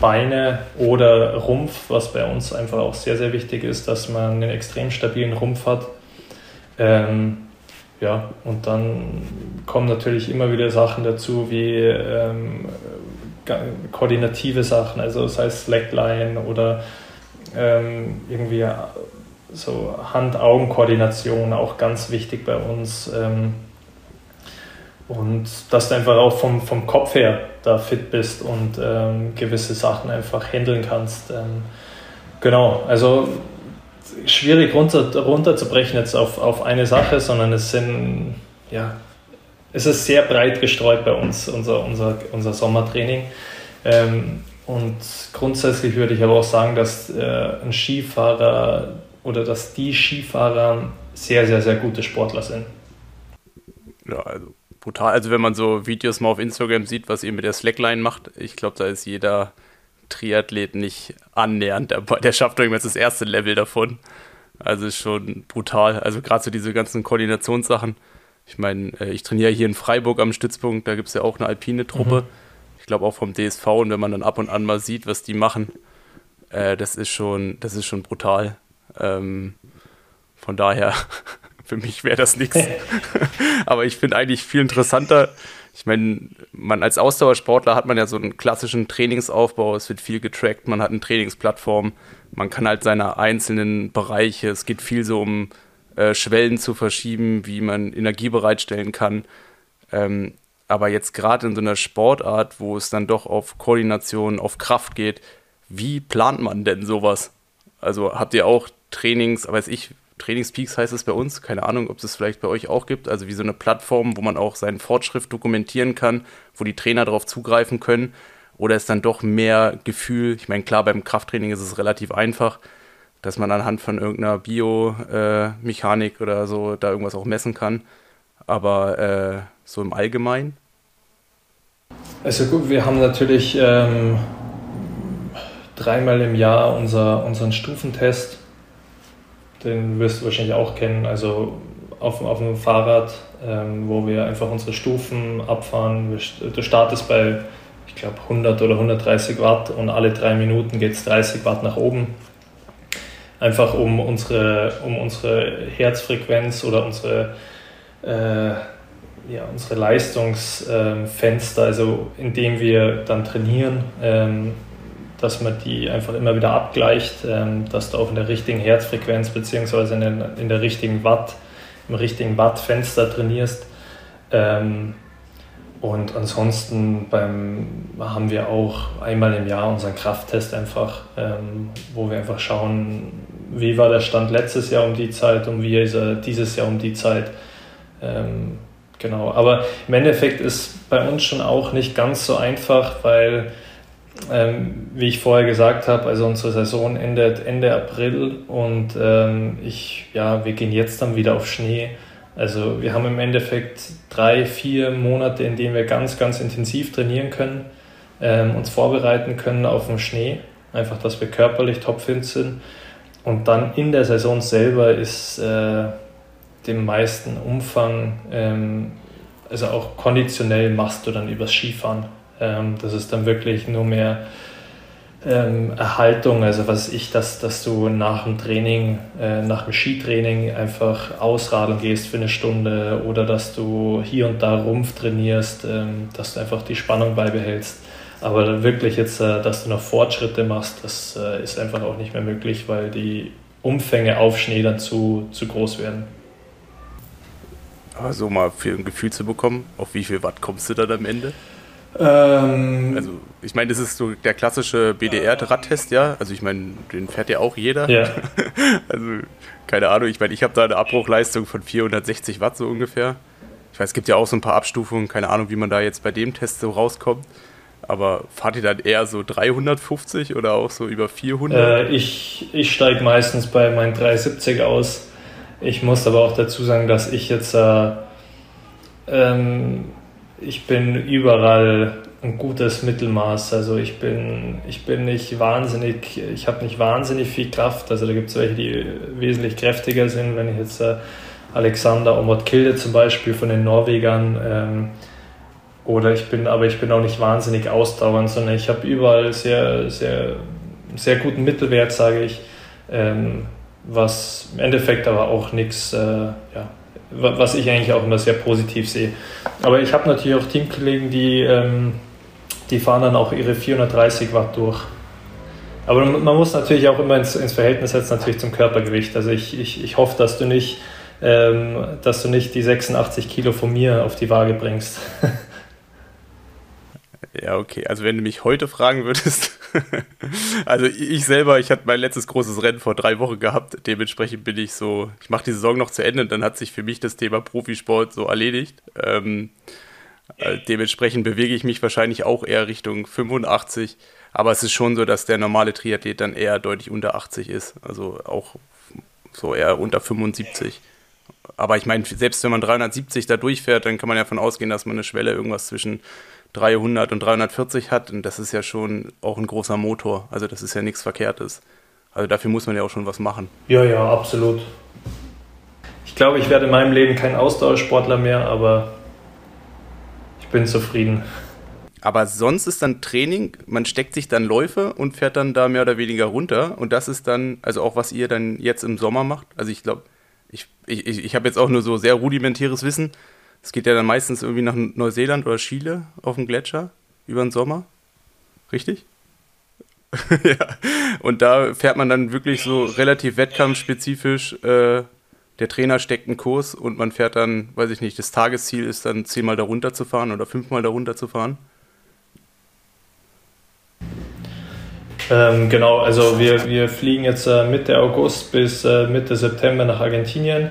Beine oder Rumpf, was bei uns einfach auch sehr, sehr wichtig ist, dass man einen extrem stabilen Rumpf hat. Ähm, ja, und dann kommen natürlich immer wieder Sachen dazu wie ähm, koordinative Sachen, also sei es Slackline oder ähm, irgendwie so Hand-Augen-Koordination, auch ganz wichtig bei uns. Ähm, und dass du einfach auch vom, vom Kopf her da fit bist und ähm, gewisse Sachen einfach handeln kannst. Ähm, genau, also schwierig runter, runterzubrechen jetzt auf, auf eine Sache, sondern es sind, ja, es ist sehr breit gestreut bei uns, unser, unser, unser Sommertraining. Ähm, und grundsätzlich würde ich aber auch sagen, dass äh, ein Skifahrer oder dass die Skifahrer sehr, sehr, sehr gute Sportler sind. Ja, also brutal. Also wenn man so Videos mal auf Instagram sieht, was ihr mit der Slackline macht, ich glaube, da ist jeder Triathlet nicht annähernd dabei. Der schafft irgendwas das erste Level davon. Also ist schon brutal. Also gerade so diese ganzen Koordinationssachen. Ich meine, äh, ich trainiere hier in Freiburg am Stützpunkt, da gibt es ja auch eine alpine Truppe. Mhm. Ich glaube auch vom DSV und wenn man dann ab und an mal sieht, was die machen, äh, das ist schon, das ist schon brutal. Ähm, von daher, für mich wäre das nichts. Aber ich finde eigentlich viel interessanter, ich meine, man als Ausdauersportler hat man ja so einen klassischen Trainingsaufbau, es wird viel getrackt, man hat eine Trainingsplattform, man kann halt seine einzelnen Bereiche, es geht viel so um äh, Schwellen zu verschieben, wie man Energie bereitstellen kann. Ähm, aber jetzt gerade in so einer Sportart, wo es dann doch auf Koordination, auf Kraft geht, wie plant man denn sowas? Also habt ihr auch Trainings, weiß ich, Trainingspeaks heißt es bei uns. Keine Ahnung, ob es vielleicht bei euch auch gibt. Also wie so eine Plattform, wo man auch seinen Fortschritt dokumentieren kann, wo die Trainer darauf zugreifen können. Oder ist dann doch mehr Gefühl? Ich meine, klar, beim Krafttraining ist es relativ einfach, dass man anhand von irgendeiner Biomechanik äh, oder so da irgendwas auch messen kann. Aber äh, so im Allgemeinen? Also gut, wir haben natürlich ähm, dreimal im Jahr unser, unseren Stufentest den wirst du wahrscheinlich auch kennen, also auf, auf dem Fahrrad, ähm, wo wir einfach unsere Stufen abfahren. Du startest bei, ich glaube, 100 oder 130 Watt und alle drei Minuten geht es 30 Watt nach oben. einfach um unsere, um unsere Herzfrequenz oder unsere, äh, ja, unsere Leistungsfenster, also indem wir dann trainieren, ähm, dass man die einfach immer wieder abgleicht, ähm, dass du auch in der richtigen Herzfrequenz beziehungsweise in, den, in der richtigen Watt, im richtigen Wattfenster trainierst. Ähm, und ansonsten beim, haben wir auch einmal im Jahr unseren Krafttest einfach, ähm, wo wir einfach schauen, wie war der Stand letztes Jahr um die Zeit und wie ist er dieses Jahr um die Zeit. Genau, aber im Endeffekt ist bei uns schon auch nicht ganz so einfach, weil, ähm, wie ich vorher gesagt habe, also unsere Saison endet Ende April und ähm, ich, ja, wir gehen jetzt dann wieder auf Schnee. Also wir haben im Endeffekt drei, vier Monate, in denen wir ganz, ganz intensiv trainieren können, ähm, uns vorbereiten können auf den Schnee. Einfach, dass wir körperlich topfit sind. Und dann in der Saison selber ist äh, dem meisten Umfang, ähm, also auch konditionell machst du dann übers Skifahren. Ähm, das ist dann wirklich nur mehr ähm, Erhaltung, also was ich, dass, dass du nach dem Training, äh, nach dem Skitraining einfach ausradeln gehst für eine Stunde oder dass du hier und da Rumpf trainierst, ähm, dass du einfach die Spannung beibehältst. Aber wirklich jetzt, äh, dass du noch Fortschritte machst, das äh, ist einfach auch nicht mehr möglich, weil die Umfänge auf Schnee dann zu, zu groß werden. Aber so mal für ein Gefühl zu bekommen, auf wie viel Watt kommst du dann am Ende? Ähm, also ich meine, das ist so der klassische BDR-Radtest, ja. Also ich meine, den fährt ja auch jeder. Ja. also keine Ahnung, ich meine, ich habe da eine Abbruchleistung von 460 Watt so ungefähr. Ich weiß, es gibt ja auch so ein paar Abstufungen, keine Ahnung, wie man da jetzt bei dem Test so rauskommt. Aber fahrt ihr dann eher so 350 oder auch so über 400? Äh, ich ich steige meistens bei meinen 370 aus. Ich muss aber auch dazu sagen, dass ich jetzt äh, ähm, ich bin überall ein gutes Mittelmaß. Also ich bin, ich bin nicht wahnsinnig, ich habe nicht wahnsinnig viel Kraft. Also da gibt es welche, die wesentlich kräftiger sind. Wenn ich jetzt äh, Alexander Kilde zum Beispiel von den Norwegern ähm, oder ich bin, aber ich bin auch nicht wahnsinnig ausdauernd, sondern ich habe überall sehr, sehr, sehr guten Mittelwert, sage ich. Ähm, was im Endeffekt aber auch nichts, äh, ja, was ich eigentlich auch immer sehr positiv sehe. Aber ich habe natürlich auch Teamkollegen, die, ähm, die fahren dann auch ihre 430 Watt durch. Aber man muss natürlich auch immer ins, ins Verhältnis setzen, natürlich zum Körpergewicht. Also ich, ich, ich hoffe, dass du nicht, ähm, dass du nicht die 86 Kilo von mir auf die Waage bringst. Ja, okay. Also wenn du mich heute fragen würdest, also ich selber, ich hatte mein letztes großes Rennen vor drei Wochen gehabt. Dementsprechend bin ich so, ich mache die Saison noch zu Ende und dann hat sich für mich das Thema Profisport so erledigt. Ähm, äh, dementsprechend bewege ich mich wahrscheinlich auch eher Richtung 85. Aber es ist schon so, dass der normale Triathlet dann eher deutlich unter 80 ist. Also auch so eher unter 75. Aber ich meine, selbst wenn man 370 da durchfährt, dann kann man ja davon ausgehen, dass man eine Schwelle irgendwas zwischen 300 und 340 hat. Und das ist ja schon auch ein großer Motor. Also das ist ja nichts Verkehrtes. Also dafür muss man ja auch schon was machen. Ja, ja, absolut. Ich glaube, ich werde in meinem Leben kein Ausdauersportler mehr, aber ich bin zufrieden. Aber sonst ist dann Training, man steckt sich dann Läufe und fährt dann da mehr oder weniger runter. Und das ist dann, also auch was ihr dann jetzt im Sommer macht. Also ich glaube, ich, ich, ich habe jetzt auch nur so sehr rudimentäres Wissen. Es geht ja dann meistens irgendwie nach Neuseeland oder Chile auf dem Gletscher über den Sommer. Richtig? ja. Und da fährt man dann wirklich so relativ wettkampfspezifisch. Äh, der Trainer steckt einen Kurs und man fährt dann, weiß ich nicht, das Tagesziel ist dann zehnmal da runter zu fahren oder fünfmal da runter zu fahren. Ähm, genau, also wir, wir fliegen jetzt äh, Mitte August bis äh, Mitte September nach Argentinien.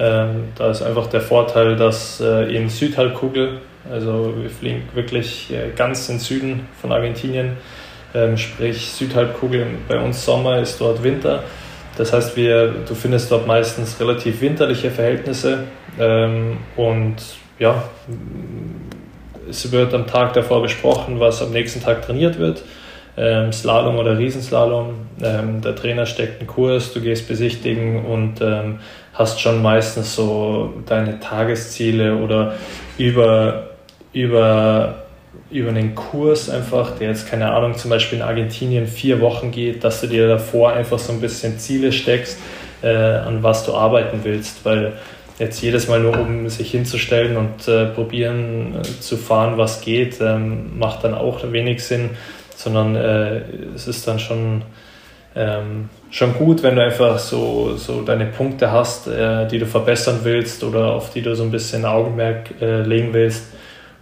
Ähm, da ist einfach der Vorteil, dass äh, in Südhalbkugel, also wir fliegen wirklich äh, ganz in Süden von Argentinien, ähm, sprich Südhalbkugel, bei uns Sommer ist dort Winter. Das heißt, wir, du findest dort meistens relativ winterliche Verhältnisse ähm, und ja, es wird am Tag davor besprochen, was am nächsten Tag trainiert wird. Ähm, Slalom oder Riesenslalom. Ähm, der Trainer steckt einen Kurs, du gehst besichtigen und ähm, hast schon meistens so deine Tagesziele oder über, über über einen Kurs einfach, der jetzt keine Ahnung, zum Beispiel in Argentinien vier Wochen geht, dass du dir davor einfach so ein bisschen Ziele steckst, äh, an was du arbeiten willst, weil jetzt jedes Mal nur um sich hinzustellen und äh, probieren äh, zu fahren, was geht, ähm, macht dann auch wenig Sinn, sondern äh, es ist dann schon, ähm, schon gut, wenn du einfach so, so deine Punkte hast, äh, die du verbessern willst oder auf die du so ein bisschen Augenmerk äh, legen willst.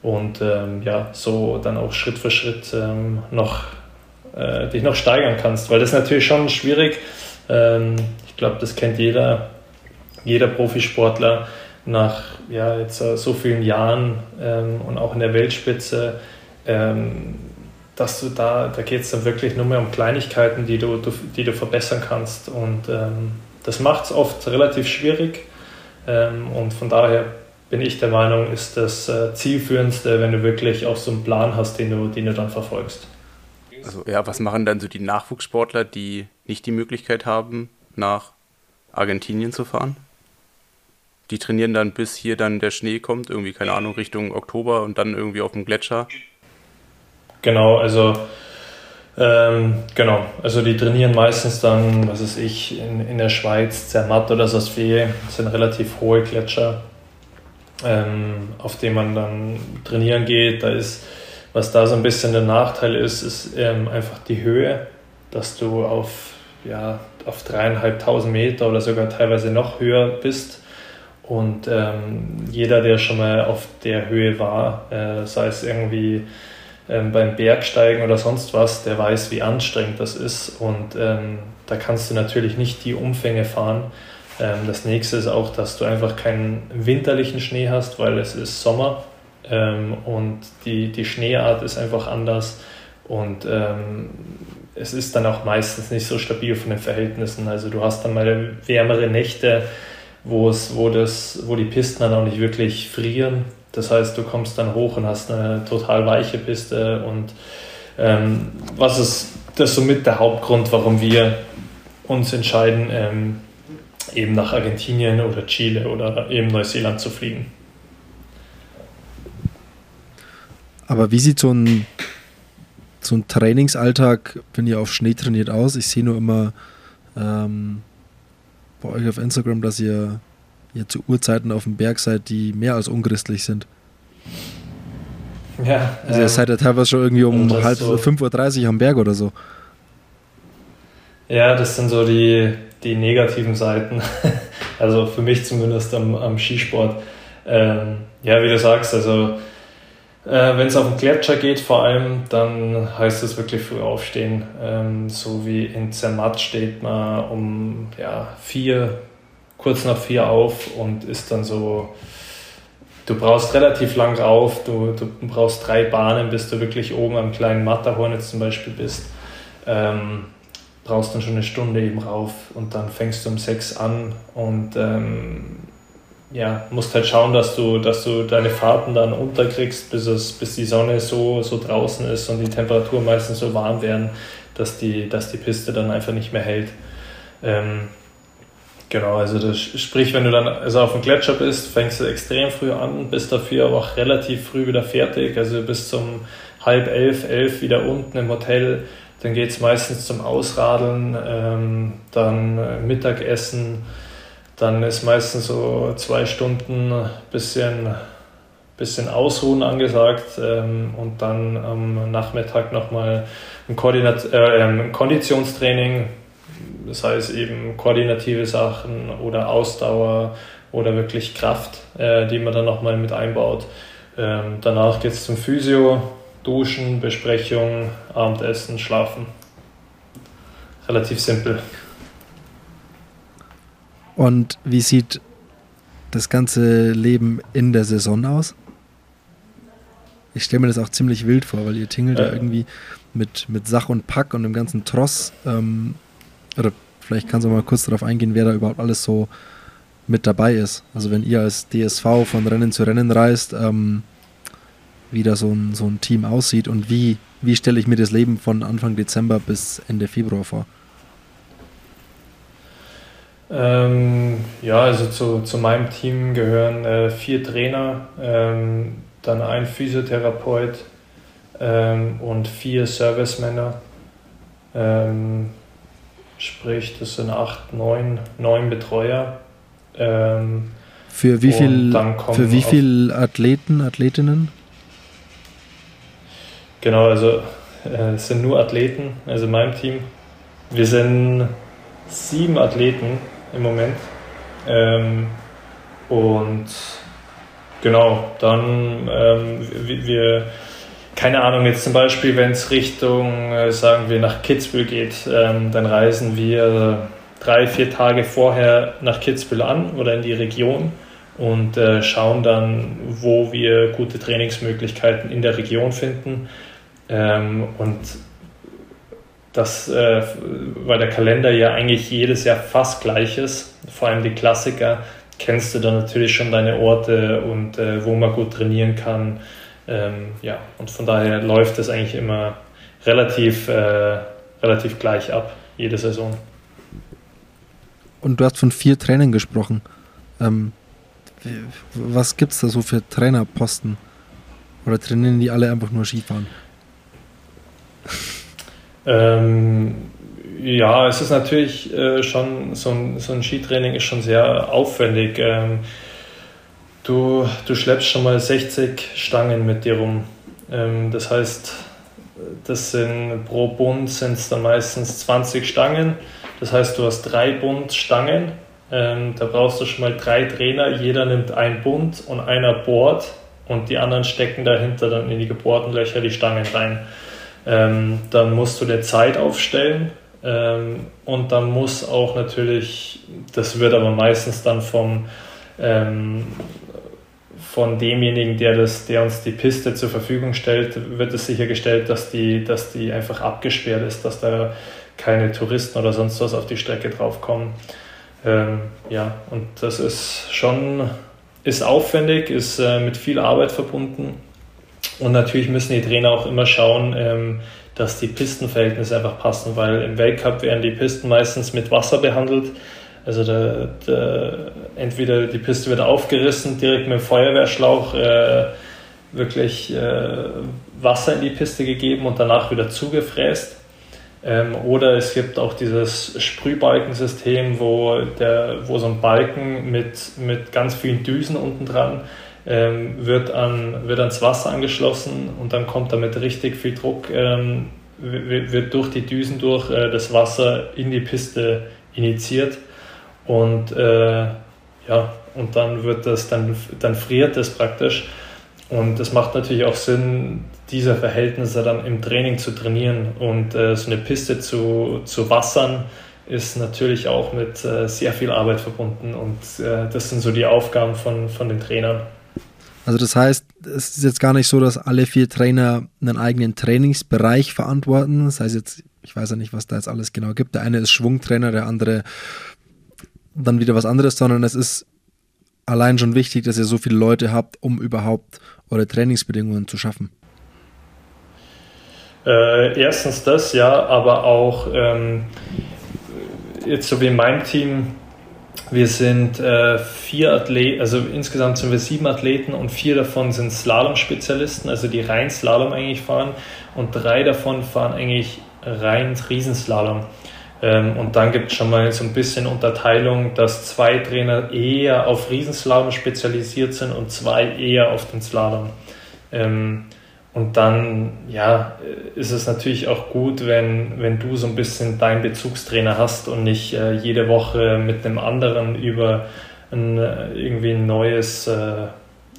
Und ähm, ja, so dann auch Schritt für Schritt ähm, noch äh, dich noch steigern kannst, weil das ist natürlich schon schwierig. Ähm, ich glaube, das kennt jeder jeder Profisportler. Nach ja, jetzt so vielen Jahren ähm, und auch in der Weltspitze, ähm, dass du da, da geht es dann wirklich nur mehr um Kleinigkeiten, die du, du die du verbessern kannst. Und ähm, das macht es oft relativ schwierig. Ähm, und von daher bin ich der Meinung, ist das äh, zielführendste, wenn du wirklich auch so einen Plan hast, den du, den du dann verfolgst. Also ja, was machen dann so die Nachwuchssportler, die nicht die Möglichkeit haben, nach Argentinien zu fahren? die trainieren dann bis hier dann der Schnee kommt, irgendwie, keine Ahnung, Richtung Oktober und dann irgendwie auf dem Gletscher. Genau, also ähm, genau, also die trainieren meistens dann, was weiß ich, in, in der Schweiz, Zermatt oder Sasfee, das sind relativ hohe Gletscher, ähm, auf denen man dann trainieren geht. Da ist, was da so ein bisschen der Nachteil ist, ist ähm, einfach die Höhe, dass du auf, ja, auf dreieinhalbtausend Meter oder sogar teilweise noch höher bist und ähm, jeder, der schon mal auf der Höhe war, äh, sei es irgendwie ähm, beim Bergsteigen oder sonst was, der weiß, wie anstrengend das ist. Und ähm, da kannst du natürlich nicht die Umfänge fahren. Ähm, das nächste ist auch, dass du einfach keinen winterlichen Schnee hast, weil es ist Sommer ähm, und die, die Schneeart ist einfach anders. Und ähm, es ist dann auch meistens nicht so stabil von den Verhältnissen. Also du hast dann mal wärmere Nächte wo es, wo das, wo die Pisten dann auch nicht wirklich frieren. Das heißt, du kommst dann hoch und hast eine total weiche Piste und ähm, was ist das somit der Hauptgrund, warum wir uns entscheiden, ähm, eben nach Argentinien oder Chile oder eben Neuseeland zu fliegen. Aber wie sieht so ein, so ein Trainingsalltag, wenn ihr auf Schnee trainiert, aus? Ich sehe nur immer ähm, bei euch auf Instagram, dass ihr, ihr zu Uhrzeiten auf dem Berg seid, die mehr als unchristlich sind. Ja. Also ihr ähm, seid ja teilweise schon irgendwie um halb so 5.30 Uhr am Berg oder so. Ja, das sind so die, die negativen Seiten. also für mich zumindest am, am Skisport. Ähm, ja, wie du sagst, also äh, Wenn es auf den Gletscher geht, vor allem, dann heißt es wirklich früh aufstehen. Ähm, so wie in Zermatt steht man um ja, vier, kurz nach vier auf und ist dann so. Du brauchst relativ lang rauf, du, du brauchst drei Bahnen, bis du wirklich oben am kleinen Matterhorn jetzt zum Beispiel bist. Ähm, brauchst dann schon eine Stunde eben rauf und dann fängst du um sechs an und ähm, ja, musst halt schauen, dass du, dass du deine Fahrten dann unterkriegst, bis, es, bis die Sonne so, so draußen ist und die Temperaturen meistens so warm werden, dass die, dass die Piste dann einfach nicht mehr hält. Ähm, genau, also das, sprich, wenn du dann also auf dem Gletscher bist, fängst du extrem früh an, bist dafür aber auch relativ früh wieder fertig, also bis zum halb elf, elf wieder unten im Hotel. Dann geht es meistens zum Ausradeln, ähm, dann äh, Mittagessen dann ist meistens so zwei Stunden bisschen, bisschen Ausruhen angesagt ähm, und dann am Nachmittag nochmal ein, äh, ein Konditionstraining, das heißt eben koordinative Sachen oder Ausdauer oder wirklich Kraft, äh, die man dann nochmal mit einbaut. Ähm, danach geht es zum Physio, Duschen, Besprechung, Abendessen, Schlafen. Relativ simpel. Und wie sieht das ganze Leben in der Saison aus? Ich stelle mir das auch ziemlich wild vor, weil ihr tingelt ja, ja irgendwie mit, mit Sach und Pack und dem ganzen Tross. Ähm, oder vielleicht kannst du mal kurz darauf eingehen, wer da überhaupt alles so mit dabei ist. Also wenn ihr als DSV von Rennen zu Rennen reist, ähm, wie da so ein, so ein Team aussieht und wie, wie stelle ich mir das Leben von Anfang Dezember bis Ende Februar vor? Ähm, ja, also zu, zu meinem Team gehören äh, vier Trainer, ähm, dann ein Physiotherapeut, ähm, und vier Servicemänner. Ähm, sprich, das sind acht, neun, neun Betreuer. Ähm, für wie viel, für wie viel Athleten, Athletinnen? Genau, also äh, es sind nur Athleten, also in meinem Team. Wir sind sieben Athleten im Moment. Ähm, und genau, dann ähm, wir, keine Ahnung, jetzt zum Beispiel, wenn es Richtung, äh, sagen wir, nach Kitzbühel geht, ähm, dann reisen wir drei, vier Tage vorher nach Kitzbühel an oder in die Region und äh, schauen dann, wo wir gute Trainingsmöglichkeiten in der Region finden. Ähm, und das, äh, weil der Kalender ja eigentlich jedes Jahr fast gleich ist, vor allem die Klassiker, kennst du dann natürlich schon deine Orte und äh, wo man gut trainieren kann. Ähm, ja, und von daher läuft es eigentlich immer relativ, äh, relativ gleich ab, jede Saison. Und du hast von vier Trainern gesprochen. Ähm, was gibt es da so für Trainerposten? Oder trainieren die alle einfach nur Skifahren? Ähm, ja, es ist natürlich äh, schon, so ein, so ein Skitraining ist schon sehr aufwendig. Ähm, du, du schleppst schon mal 60 Stangen mit dir rum. Ähm, das heißt, das sind pro Bund sind es dann meistens 20 Stangen. Das heißt, du hast drei Bund Stangen. Ähm, da brauchst du schon mal drei Trainer. Jeder nimmt ein Bund und einer bohrt und die anderen stecken dahinter dann in die gebohrten Löcher die Stangen rein. Ähm, dann musst du dir Zeit aufstellen und dann muss auch natürlich, das wird aber meistens dann vom, von demjenigen, der, das, der uns die Piste zur Verfügung stellt, wird es sichergestellt, dass die, dass die einfach abgesperrt ist, dass da keine Touristen oder sonst was auf die Strecke draufkommen. Ähm, ja, und das ist schon ist aufwendig, ist äh, mit viel Arbeit verbunden. Und natürlich müssen die Trainer auch immer schauen, ähm, dass die Pistenverhältnisse einfach passen, weil im Weltcup werden die Pisten meistens mit Wasser behandelt. Also der, der, entweder die Piste wird aufgerissen, direkt mit dem Feuerwehrschlauch äh, wirklich äh, Wasser in die Piste gegeben und danach wieder zugefräst. Ähm, oder es gibt auch dieses Sprühbalkensystem, wo, der, wo so ein Balken mit, mit ganz vielen Düsen unten dran ähm, wird, an, wird ans Wasser angeschlossen und dann kommt damit richtig viel Druck, ähm, wird durch die Düsen durch äh, das Wasser in die Piste initiiert und äh, ja, und dann wird das, dann, dann friert das praktisch. Und es macht natürlich auch Sinn, diese Verhältnisse dann im Training zu trainieren. Und äh, so eine Piste zu, zu wassern ist natürlich auch mit äh, sehr viel Arbeit verbunden. Und äh, das sind so die Aufgaben von, von den Trainern. Also das heißt, es ist jetzt gar nicht so, dass alle vier Trainer einen eigenen Trainingsbereich verantworten. Das heißt jetzt, ich weiß ja nicht, was da jetzt alles genau gibt. Der eine ist Schwungtrainer, der andere dann wieder was anderes, sondern es ist allein schon wichtig, dass ihr so viele Leute habt, um überhaupt eure Trainingsbedingungen zu schaffen. Äh, erstens das, ja, aber auch ähm, jetzt so wie in meinem Team wir sind äh, vier Athleten, also insgesamt sind wir sieben Athleten und vier davon sind Slalom-Spezialisten, also die rein Slalom eigentlich fahren und drei davon fahren eigentlich rein Riesenslalom. Ähm, und dann gibt es schon mal so ein bisschen Unterteilung, dass zwei Trainer eher auf Riesenslalom spezialisiert sind und zwei eher auf den Slalom. Ähm, und dann, ja, ist es natürlich auch gut, wenn, wenn du so ein bisschen deinen Bezugstrainer hast und nicht äh, jede Woche mit einem anderen über ein, äh, irgendwie ein neues äh,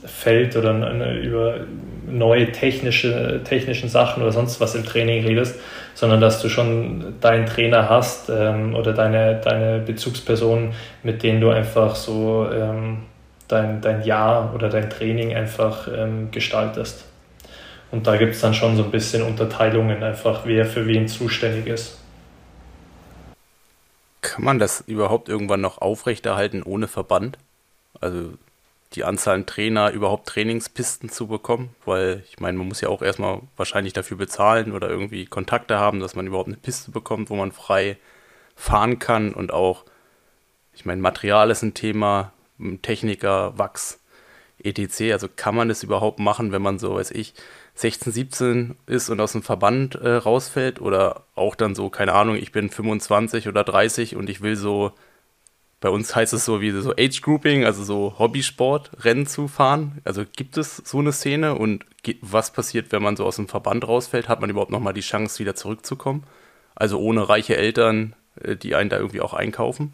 Feld oder über neue technische technischen Sachen oder sonst was im Training redest, sondern dass du schon deinen Trainer hast ähm, oder deine, deine Bezugsperson, mit denen du einfach so ähm, dein, dein Jahr oder dein Training einfach ähm, gestaltest. Und da gibt es dann schon so ein bisschen Unterteilungen, einfach wer für wen zuständig ist. Kann man das überhaupt irgendwann noch aufrechterhalten ohne Verband? Also die Anzahl an Trainer überhaupt Trainingspisten zu bekommen? Weil ich meine, man muss ja auch erstmal wahrscheinlich dafür bezahlen oder irgendwie Kontakte haben, dass man überhaupt eine Piste bekommt, wo man frei fahren kann und auch, ich meine, Material ist ein Thema, Techniker, Wachs, etc. Also kann man das überhaupt machen, wenn man so, weiß ich, 16, 17 ist und aus dem Verband äh, rausfällt oder auch dann so, keine Ahnung, ich bin 25 oder 30 und ich will so, bei uns heißt es so wie so Age Grouping, also so Hobbysport, Rennen zu fahren. Also gibt es so eine Szene und was passiert, wenn man so aus dem Verband rausfällt? Hat man überhaupt nochmal die Chance, wieder zurückzukommen? Also ohne reiche Eltern, äh, die einen da irgendwie auch einkaufen?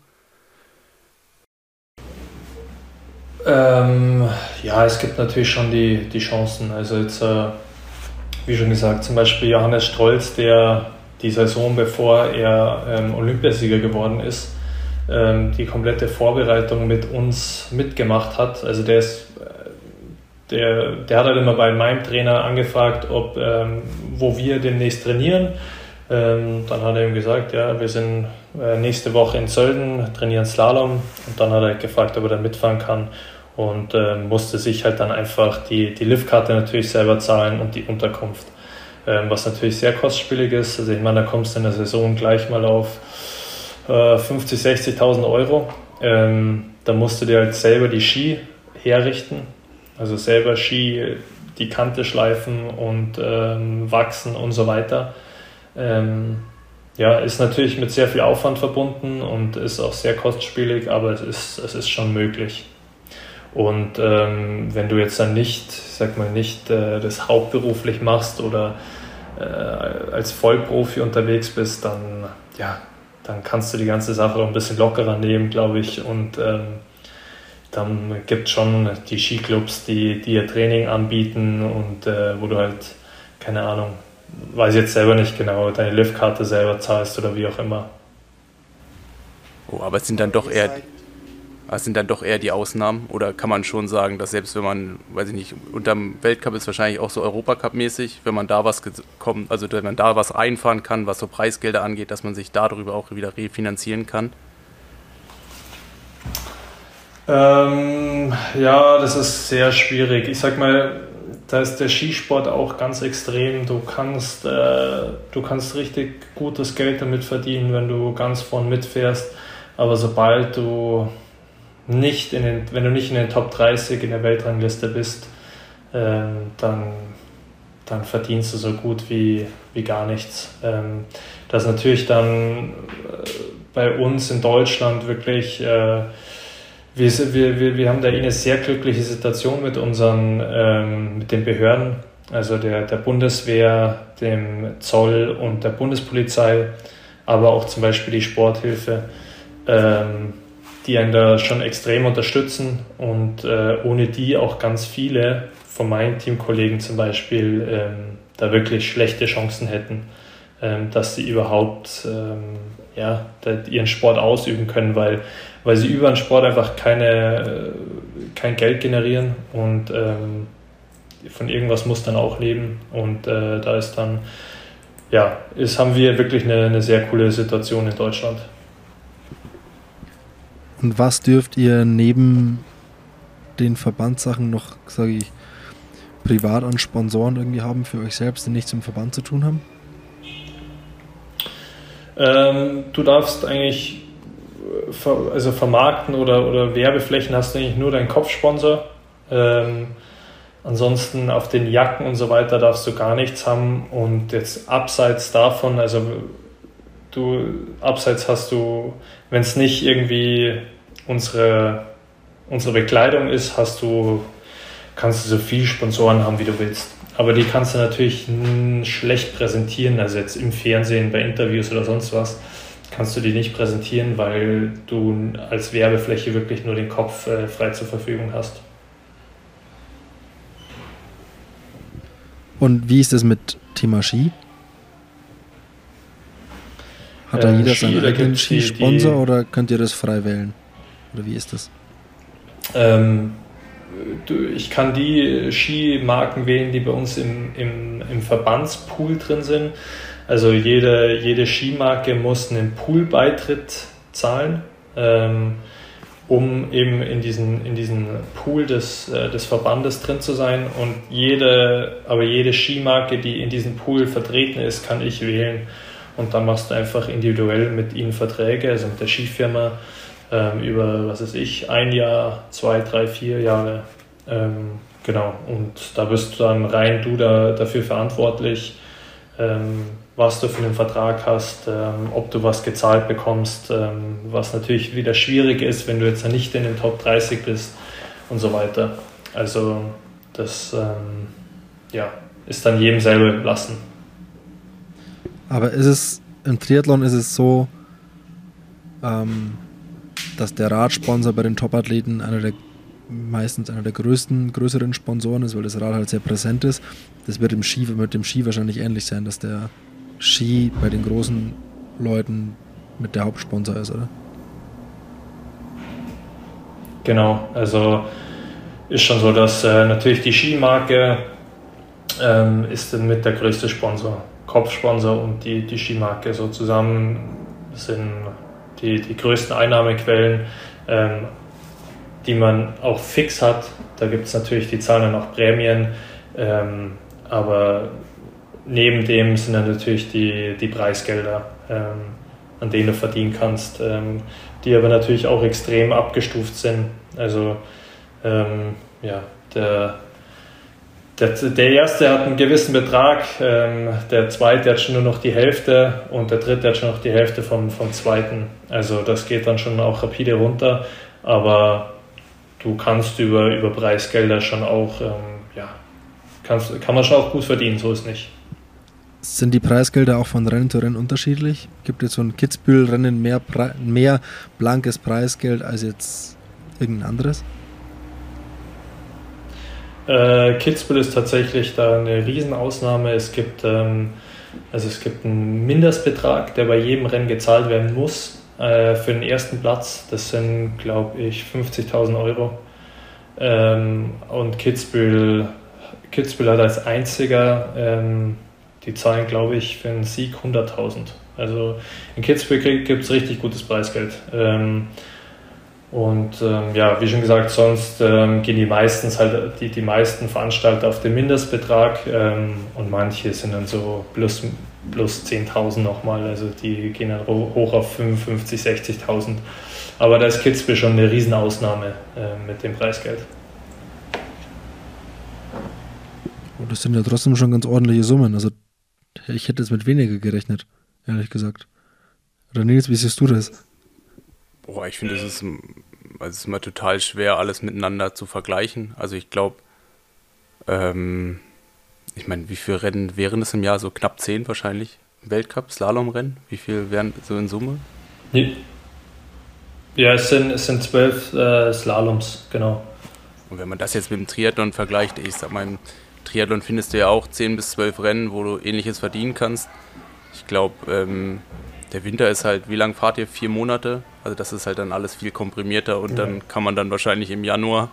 Ähm, ja, es gibt natürlich schon die, die Chancen. Also jetzt, äh, wie schon gesagt, zum Beispiel Johannes Strolz, der die Saison, bevor er ähm, Olympiasieger geworden ist, ähm, die komplette Vorbereitung mit uns mitgemacht hat. Also der ist, äh, der, der hat halt immer bei meinem Trainer angefragt, ob ähm, wo wir demnächst trainieren. Ähm, dann hat er ihm gesagt, ja, wir sind äh, nächste Woche in Sölden, trainieren Slalom. Und dann hat er gefragt, ob er da mitfahren kann und äh, musste sich halt dann einfach die, die Liftkarte natürlich selber zahlen und die Unterkunft, ähm, was natürlich sehr kostspielig ist. Also ich meine, da kommst du in der Saison gleich mal auf äh, 50, 60.000 Euro. Ähm, da musst du dir halt selber die Ski herrichten, also selber Ski die Kante schleifen und ähm, wachsen und so weiter. Ähm, ja, ist natürlich mit sehr viel Aufwand verbunden und ist auch sehr kostspielig, aber es ist, es ist schon möglich. Und ähm, wenn du jetzt dann nicht, sag mal, nicht äh, das hauptberuflich machst oder äh, als Vollprofi unterwegs bist, dann, ja, dann kannst du die ganze Sache auch ein bisschen lockerer nehmen, glaube ich. Und ähm, dann gibt es schon die Skiclubs, die, ihr Training anbieten und äh, wo du halt, keine Ahnung, weiß jetzt selber nicht genau, deine Liftkarte selber zahlst oder wie auch immer. Oh, aber es sind dann doch eher das sind dann doch eher die Ausnahmen? Oder kann man schon sagen, dass selbst wenn man, weiß ich nicht, unterm Weltcup ist wahrscheinlich auch so Europacup-mäßig, wenn man da was kommt, also wenn man da was einfahren kann, was so Preisgelder angeht, dass man sich darüber auch wieder refinanzieren kann? Ähm, ja, das ist sehr schwierig. Ich sag mal, da ist der Skisport auch ganz extrem. Du kannst, äh, du kannst richtig gutes Geld damit verdienen, wenn du ganz vorn mitfährst. Aber sobald du nicht in den, wenn du nicht in den Top 30 in der Weltrangliste bist, ähm, dann, dann verdienst du so gut wie, wie gar nichts. Ähm, das ist natürlich dann äh, bei uns in Deutschland wirklich, äh, wir, wir, wir haben da eine sehr glückliche Situation mit unseren, ähm, mit den Behörden, also der, der Bundeswehr, dem Zoll und der Bundespolizei, aber auch zum Beispiel die Sporthilfe. Ähm, die einen da schon extrem unterstützen und äh, ohne die auch ganz viele von meinen Teamkollegen zum Beispiel ähm, da wirklich schlechte Chancen hätten, ähm, dass sie überhaupt ähm, ja, ihren Sport ausüben können, weil, weil sie über den Sport einfach keine, äh, kein Geld generieren und ähm, von irgendwas muss dann auch leben und äh, da ist dann, ja, ist, haben wir wirklich eine, eine sehr coole Situation in Deutschland. Und was dürft ihr neben den Verbandssachen noch, sage ich, privat an Sponsoren irgendwie haben für euch selbst, die nichts im Verband zu tun haben? Ähm, du darfst eigentlich also vermarkten oder, oder Werbeflächen hast du eigentlich nur deinen Kopfsponsor. Ähm, ansonsten auf den Jacken und so weiter darfst du gar nichts haben. Und jetzt abseits davon, also du abseits hast du, wenn es nicht irgendwie unsere, unsere Bekleidung ist, hast du, kannst du so viele Sponsoren haben, wie du willst. Aber die kannst du natürlich schlecht präsentieren, also jetzt im Fernsehen, bei Interviews oder sonst was, kannst du die nicht präsentieren, weil du als Werbefläche wirklich nur den Kopf äh, frei zur Verfügung hast. Und wie ist es mit Thema Ski? Hat da jeder Ski, seinen eigenen Skisponsor oder könnt ihr das frei wählen? Oder wie ist das? Ähm, ich kann die Skimarken wählen, die bei uns im, im, im Verbandspool drin sind. Also jede, jede Skimarke muss einen Poolbeitritt zahlen, ähm, um eben in diesen, in diesen Pool des, äh, des Verbandes drin zu sein. Und jede, aber jede Skimarke, die in diesem Pool vertreten ist, kann ich wählen. Und dann machst du einfach individuell mit ihnen Verträge, also mit der Skifirma, ähm, über, was weiß ich, ein Jahr, zwei, drei, vier Jahre. Ähm, genau, und da bist du dann rein du da, dafür verantwortlich, ähm, was du für einen Vertrag hast, ähm, ob du was gezahlt bekommst, ähm, was natürlich wieder schwierig ist, wenn du jetzt nicht in den Top 30 bist und so weiter. Also das ähm, ja, ist dann jedem selber überlassen. Aber ist es im Triathlon ist es so, ähm, dass der Radsponsor bei den Topathleten einer der meistens einer der größten, größeren Sponsoren ist, weil das Rad halt sehr präsent ist. Das wird im Ski, mit dem Ski wahrscheinlich ähnlich sein, dass der Ski bei den großen Leuten mit der Hauptsponsor ist, oder? Genau, also ist schon so, dass äh, natürlich die Skimarke ähm, ist mit der größte Sponsor, Kopfsponsor und die, die Skimarke so zusammen sind die, die größten Einnahmequellen, ähm, die man auch fix hat. Da gibt es natürlich, die zahlen dann auch Prämien, ähm, aber neben dem sind dann natürlich die, die Preisgelder, ähm, an denen du verdienen kannst, ähm, die aber natürlich auch extrem abgestuft sind. Also ähm, ja, der der, der erste hat einen gewissen Betrag, ähm, der zweite hat schon nur noch die Hälfte und der dritte hat schon noch die Hälfte vom, vom zweiten. Also das geht dann schon auch rapide runter, aber du kannst über, über Preisgelder schon auch, ähm, ja, kannst, kann man schon auch gut verdienen, so ist nicht. Sind die Preisgelder auch von Rennen zu Rennen unterschiedlich? Gibt es so ein Kitzbühel-Rennen mehr, mehr blankes Preisgeld als jetzt irgendein anderes? Äh, Kitzbühel ist tatsächlich da eine Riesenausnahme. Es gibt, ähm, also es gibt einen Mindestbetrag, der bei jedem Rennen gezahlt werden muss äh, für den ersten Platz. Das sind, glaube ich, 50.000 Euro. Ähm, und Kitzbühel, Kitzbühel hat als einziger, ähm, die zahlen, glaube ich, für einen Sieg 100.000. Also in Kitzbühel gibt es richtig gutes Preisgeld. Ähm, und ähm, ja, wie schon gesagt, sonst ähm, gehen die meistens halt die, die meisten Veranstalter auf den Mindestbetrag ähm, und manche sind dann so plus, plus 10.000 nochmal, also die gehen dann hoch auf 55, 60.000. Aber da ist Kitzbühel schon eine Riesenausnahme äh, mit dem Preisgeld. Das sind ja trotzdem schon ganz ordentliche Summen. Also ich hätte jetzt mit weniger gerechnet, ehrlich gesagt. Oder Nils, wie siehst du das? Boah, ich finde, es ist, also ist immer total schwer, alles miteinander zu vergleichen. Also ich glaube, ähm, ich meine, wie viele Rennen wären es im Jahr? So knapp zehn wahrscheinlich. Weltcup, Slalomrennen? Wie viel wären so in Summe? Ja, es sind, es sind zwölf äh, Slaloms, genau. Und wenn man das jetzt mit dem Triathlon vergleicht, ich sag mal, im Triathlon findest du ja auch zehn bis zwölf Rennen, wo du ähnliches verdienen kannst. Ich glaube, ähm, der Winter ist halt, wie lange fahrt ihr? Vier Monate? Also das ist halt dann alles viel komprimierter und ja. dann kann man dann wahrscheinlich im Januar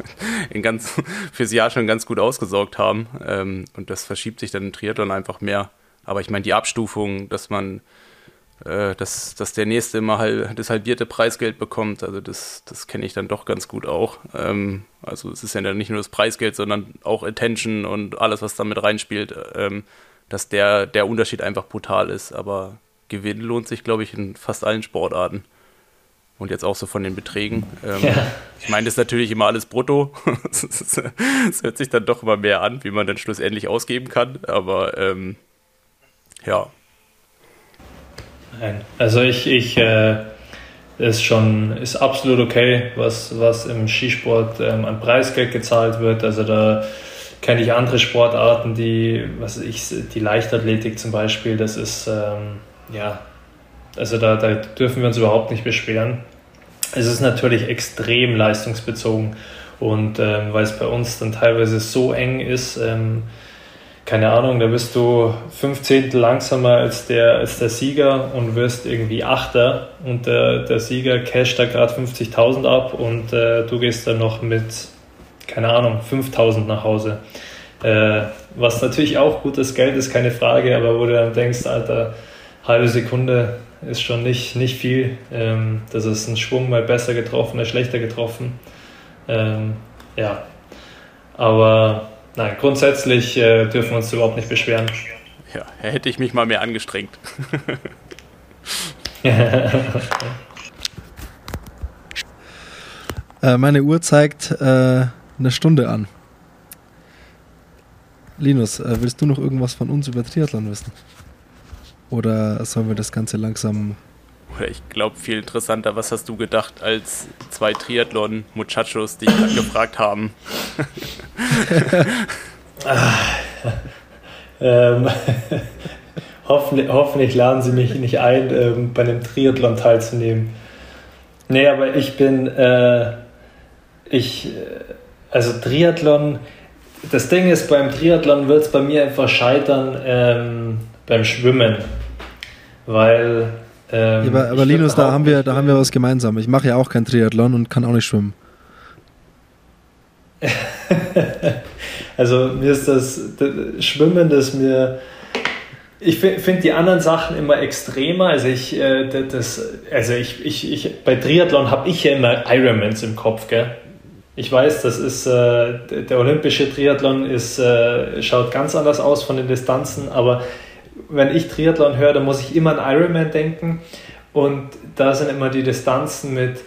in ganz, fürs Jahr schon ganz gut ausgesorgt haben. Ähm, und das verschiebt sich dann im Triathlon einfach mehr. Aber ich meine, die Abstufung, dass man, äh, dass, dass der Nächste immer halt das halbierte Preisgeld bekommt, also das, das kenne ich dann doch ganz gut auch. Ähm, also es ist ja nicht nur das Preisgeld, sondern auch Attention und alles, was damit reinspielt, ähm, dass der, der Unterschied einfach brutal ist. Aber Gewinn lohnt sich, glaube ich, in fast allen Sportarten. Und jetzt auch so von den Beträgen. Ähm, ja. Ich meine, das ist natürlich immer alles brutto. Es hört sich dann doch immer mehr an, wie man dann schlussendlich ausgeben kann. Aber ähm, ja. Nein. Also ich, ich äh, ist schon, ist absolut okay, was, was im Skisport ähm, an Preisgeld gezahlt wird. Also da kenne ich andere Sportarten, die, was ich, die Leichtathletik zum Beispiel, das ist ähm, ja, also da, da dürfen wir uns überhaupt nicht beschweren. Es ist natürlich extrem leistungsbezogen und ähm, weil es bei uns dann teilweise so eng ist, ähm, keine Ahnung, da bist du fünf Zehntel langsamer als der, als der Sieger und wirst irgendwie Achter und der, der Sieger casht da gerade 50.000 ab und äh, du gehst dann noch mit, keine Ahnung, 5.000 nach Hause. Äh, was natürlich auch gutes Geld ist, keine Frage, aber wo du dann denkst, Alter, halbe Sekunde ist schon nicht, nicht viel. Ähm, das ist ein Schwung mal besser getroffen, mal schlechter getroffen. Ähm, ja, aber nein, grundsätzlich äh, dürfen wir uns überhaupt nicht beschweren. Ja, hätte ich mich mal mehr angestrengt. äh, meine Uhr zeigt äh, eine Stunde an. Linus, äh, willst du noch irgendwas von uns über Triathlon wissen? Oder sollen wir das Ganze langsam. Oder ich glaube, viel interessanter, was hast du gedacht, als zwei Triathlon-Muchachos dich gefragt haben? ähm, hoffentlich, hoffentlich laden sie mich nicht ein, ähm, bei einem Triathlon teilzunehmen. Nee, aber ich bin, äh, ich, also Triathlon, das Ding ist, beim Triathlon wird es bei mir einfach scheitern ähm, beim Schwimmen. Weil. Ähm, ja, aber, aber Linus, da haben, wir, da haben wir was gemeinsam. Ich mache ja auch kein Triathlon und kann auch nicht schwimmen. also mir ist das, das Schwimmen, das mir ich finde die anderen Sachen immer extremer. Also ich, äh, das, also ich, ich, ich bei Triathlon habe ich ja immer Ironmans im Kopf, gell? Ich weiß, das ist äh, der olympische Triathlon ist, äh, schaut ganz anders aus von den Distanzen, aber wenn ich Triathlon höre, dann muss ich immer an Ironman denken und da sind immer die Distanzen mit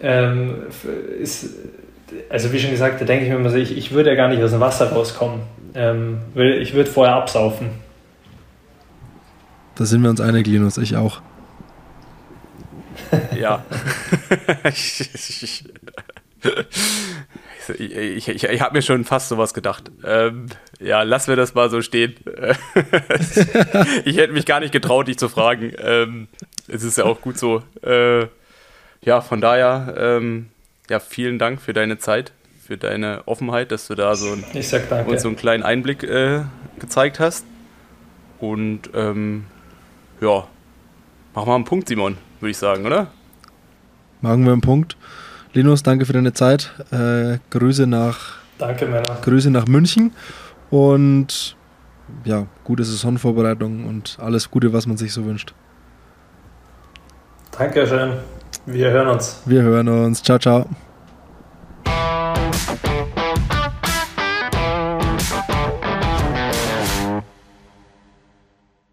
ähm, ist, also wie schon gesagt, da denke ich mir immer, ich, ich würde ja gar nicht aus dem Wasser rauskommen. Ähm, ich würde vorher absaufen. Da sind wir uns einig, Linus, ich auch. Ja. ich, ich, ich, habe mir schon fast sowas gedacht. Ähm, ja, lassen wir das mal so stehen. ich hätte mich gar nicht getraut, dich zu fragen. Ähm, es ist ja auch gut so. Äh, ja, von daher, ähm, ja, vielen Dank für deine Zeit, für deine Offenheit, dass du da so, ein, uns so einen kleinen Einblick äh, gezeigt hast. Und ähm, ja, machen wir einen Punkt, Simon, würde ich sagen, oder? Machen wir einen Punkt. Linus, danke für deine Zeit. Äh, Grüße nach. Danke, Männer. Grüße nach München und ja, gute Saisonvorbereitung und alles Gute, was man sich so wünscht. Dankeschön. Wir hören uns. Wir hören uns. Ciao, ciao.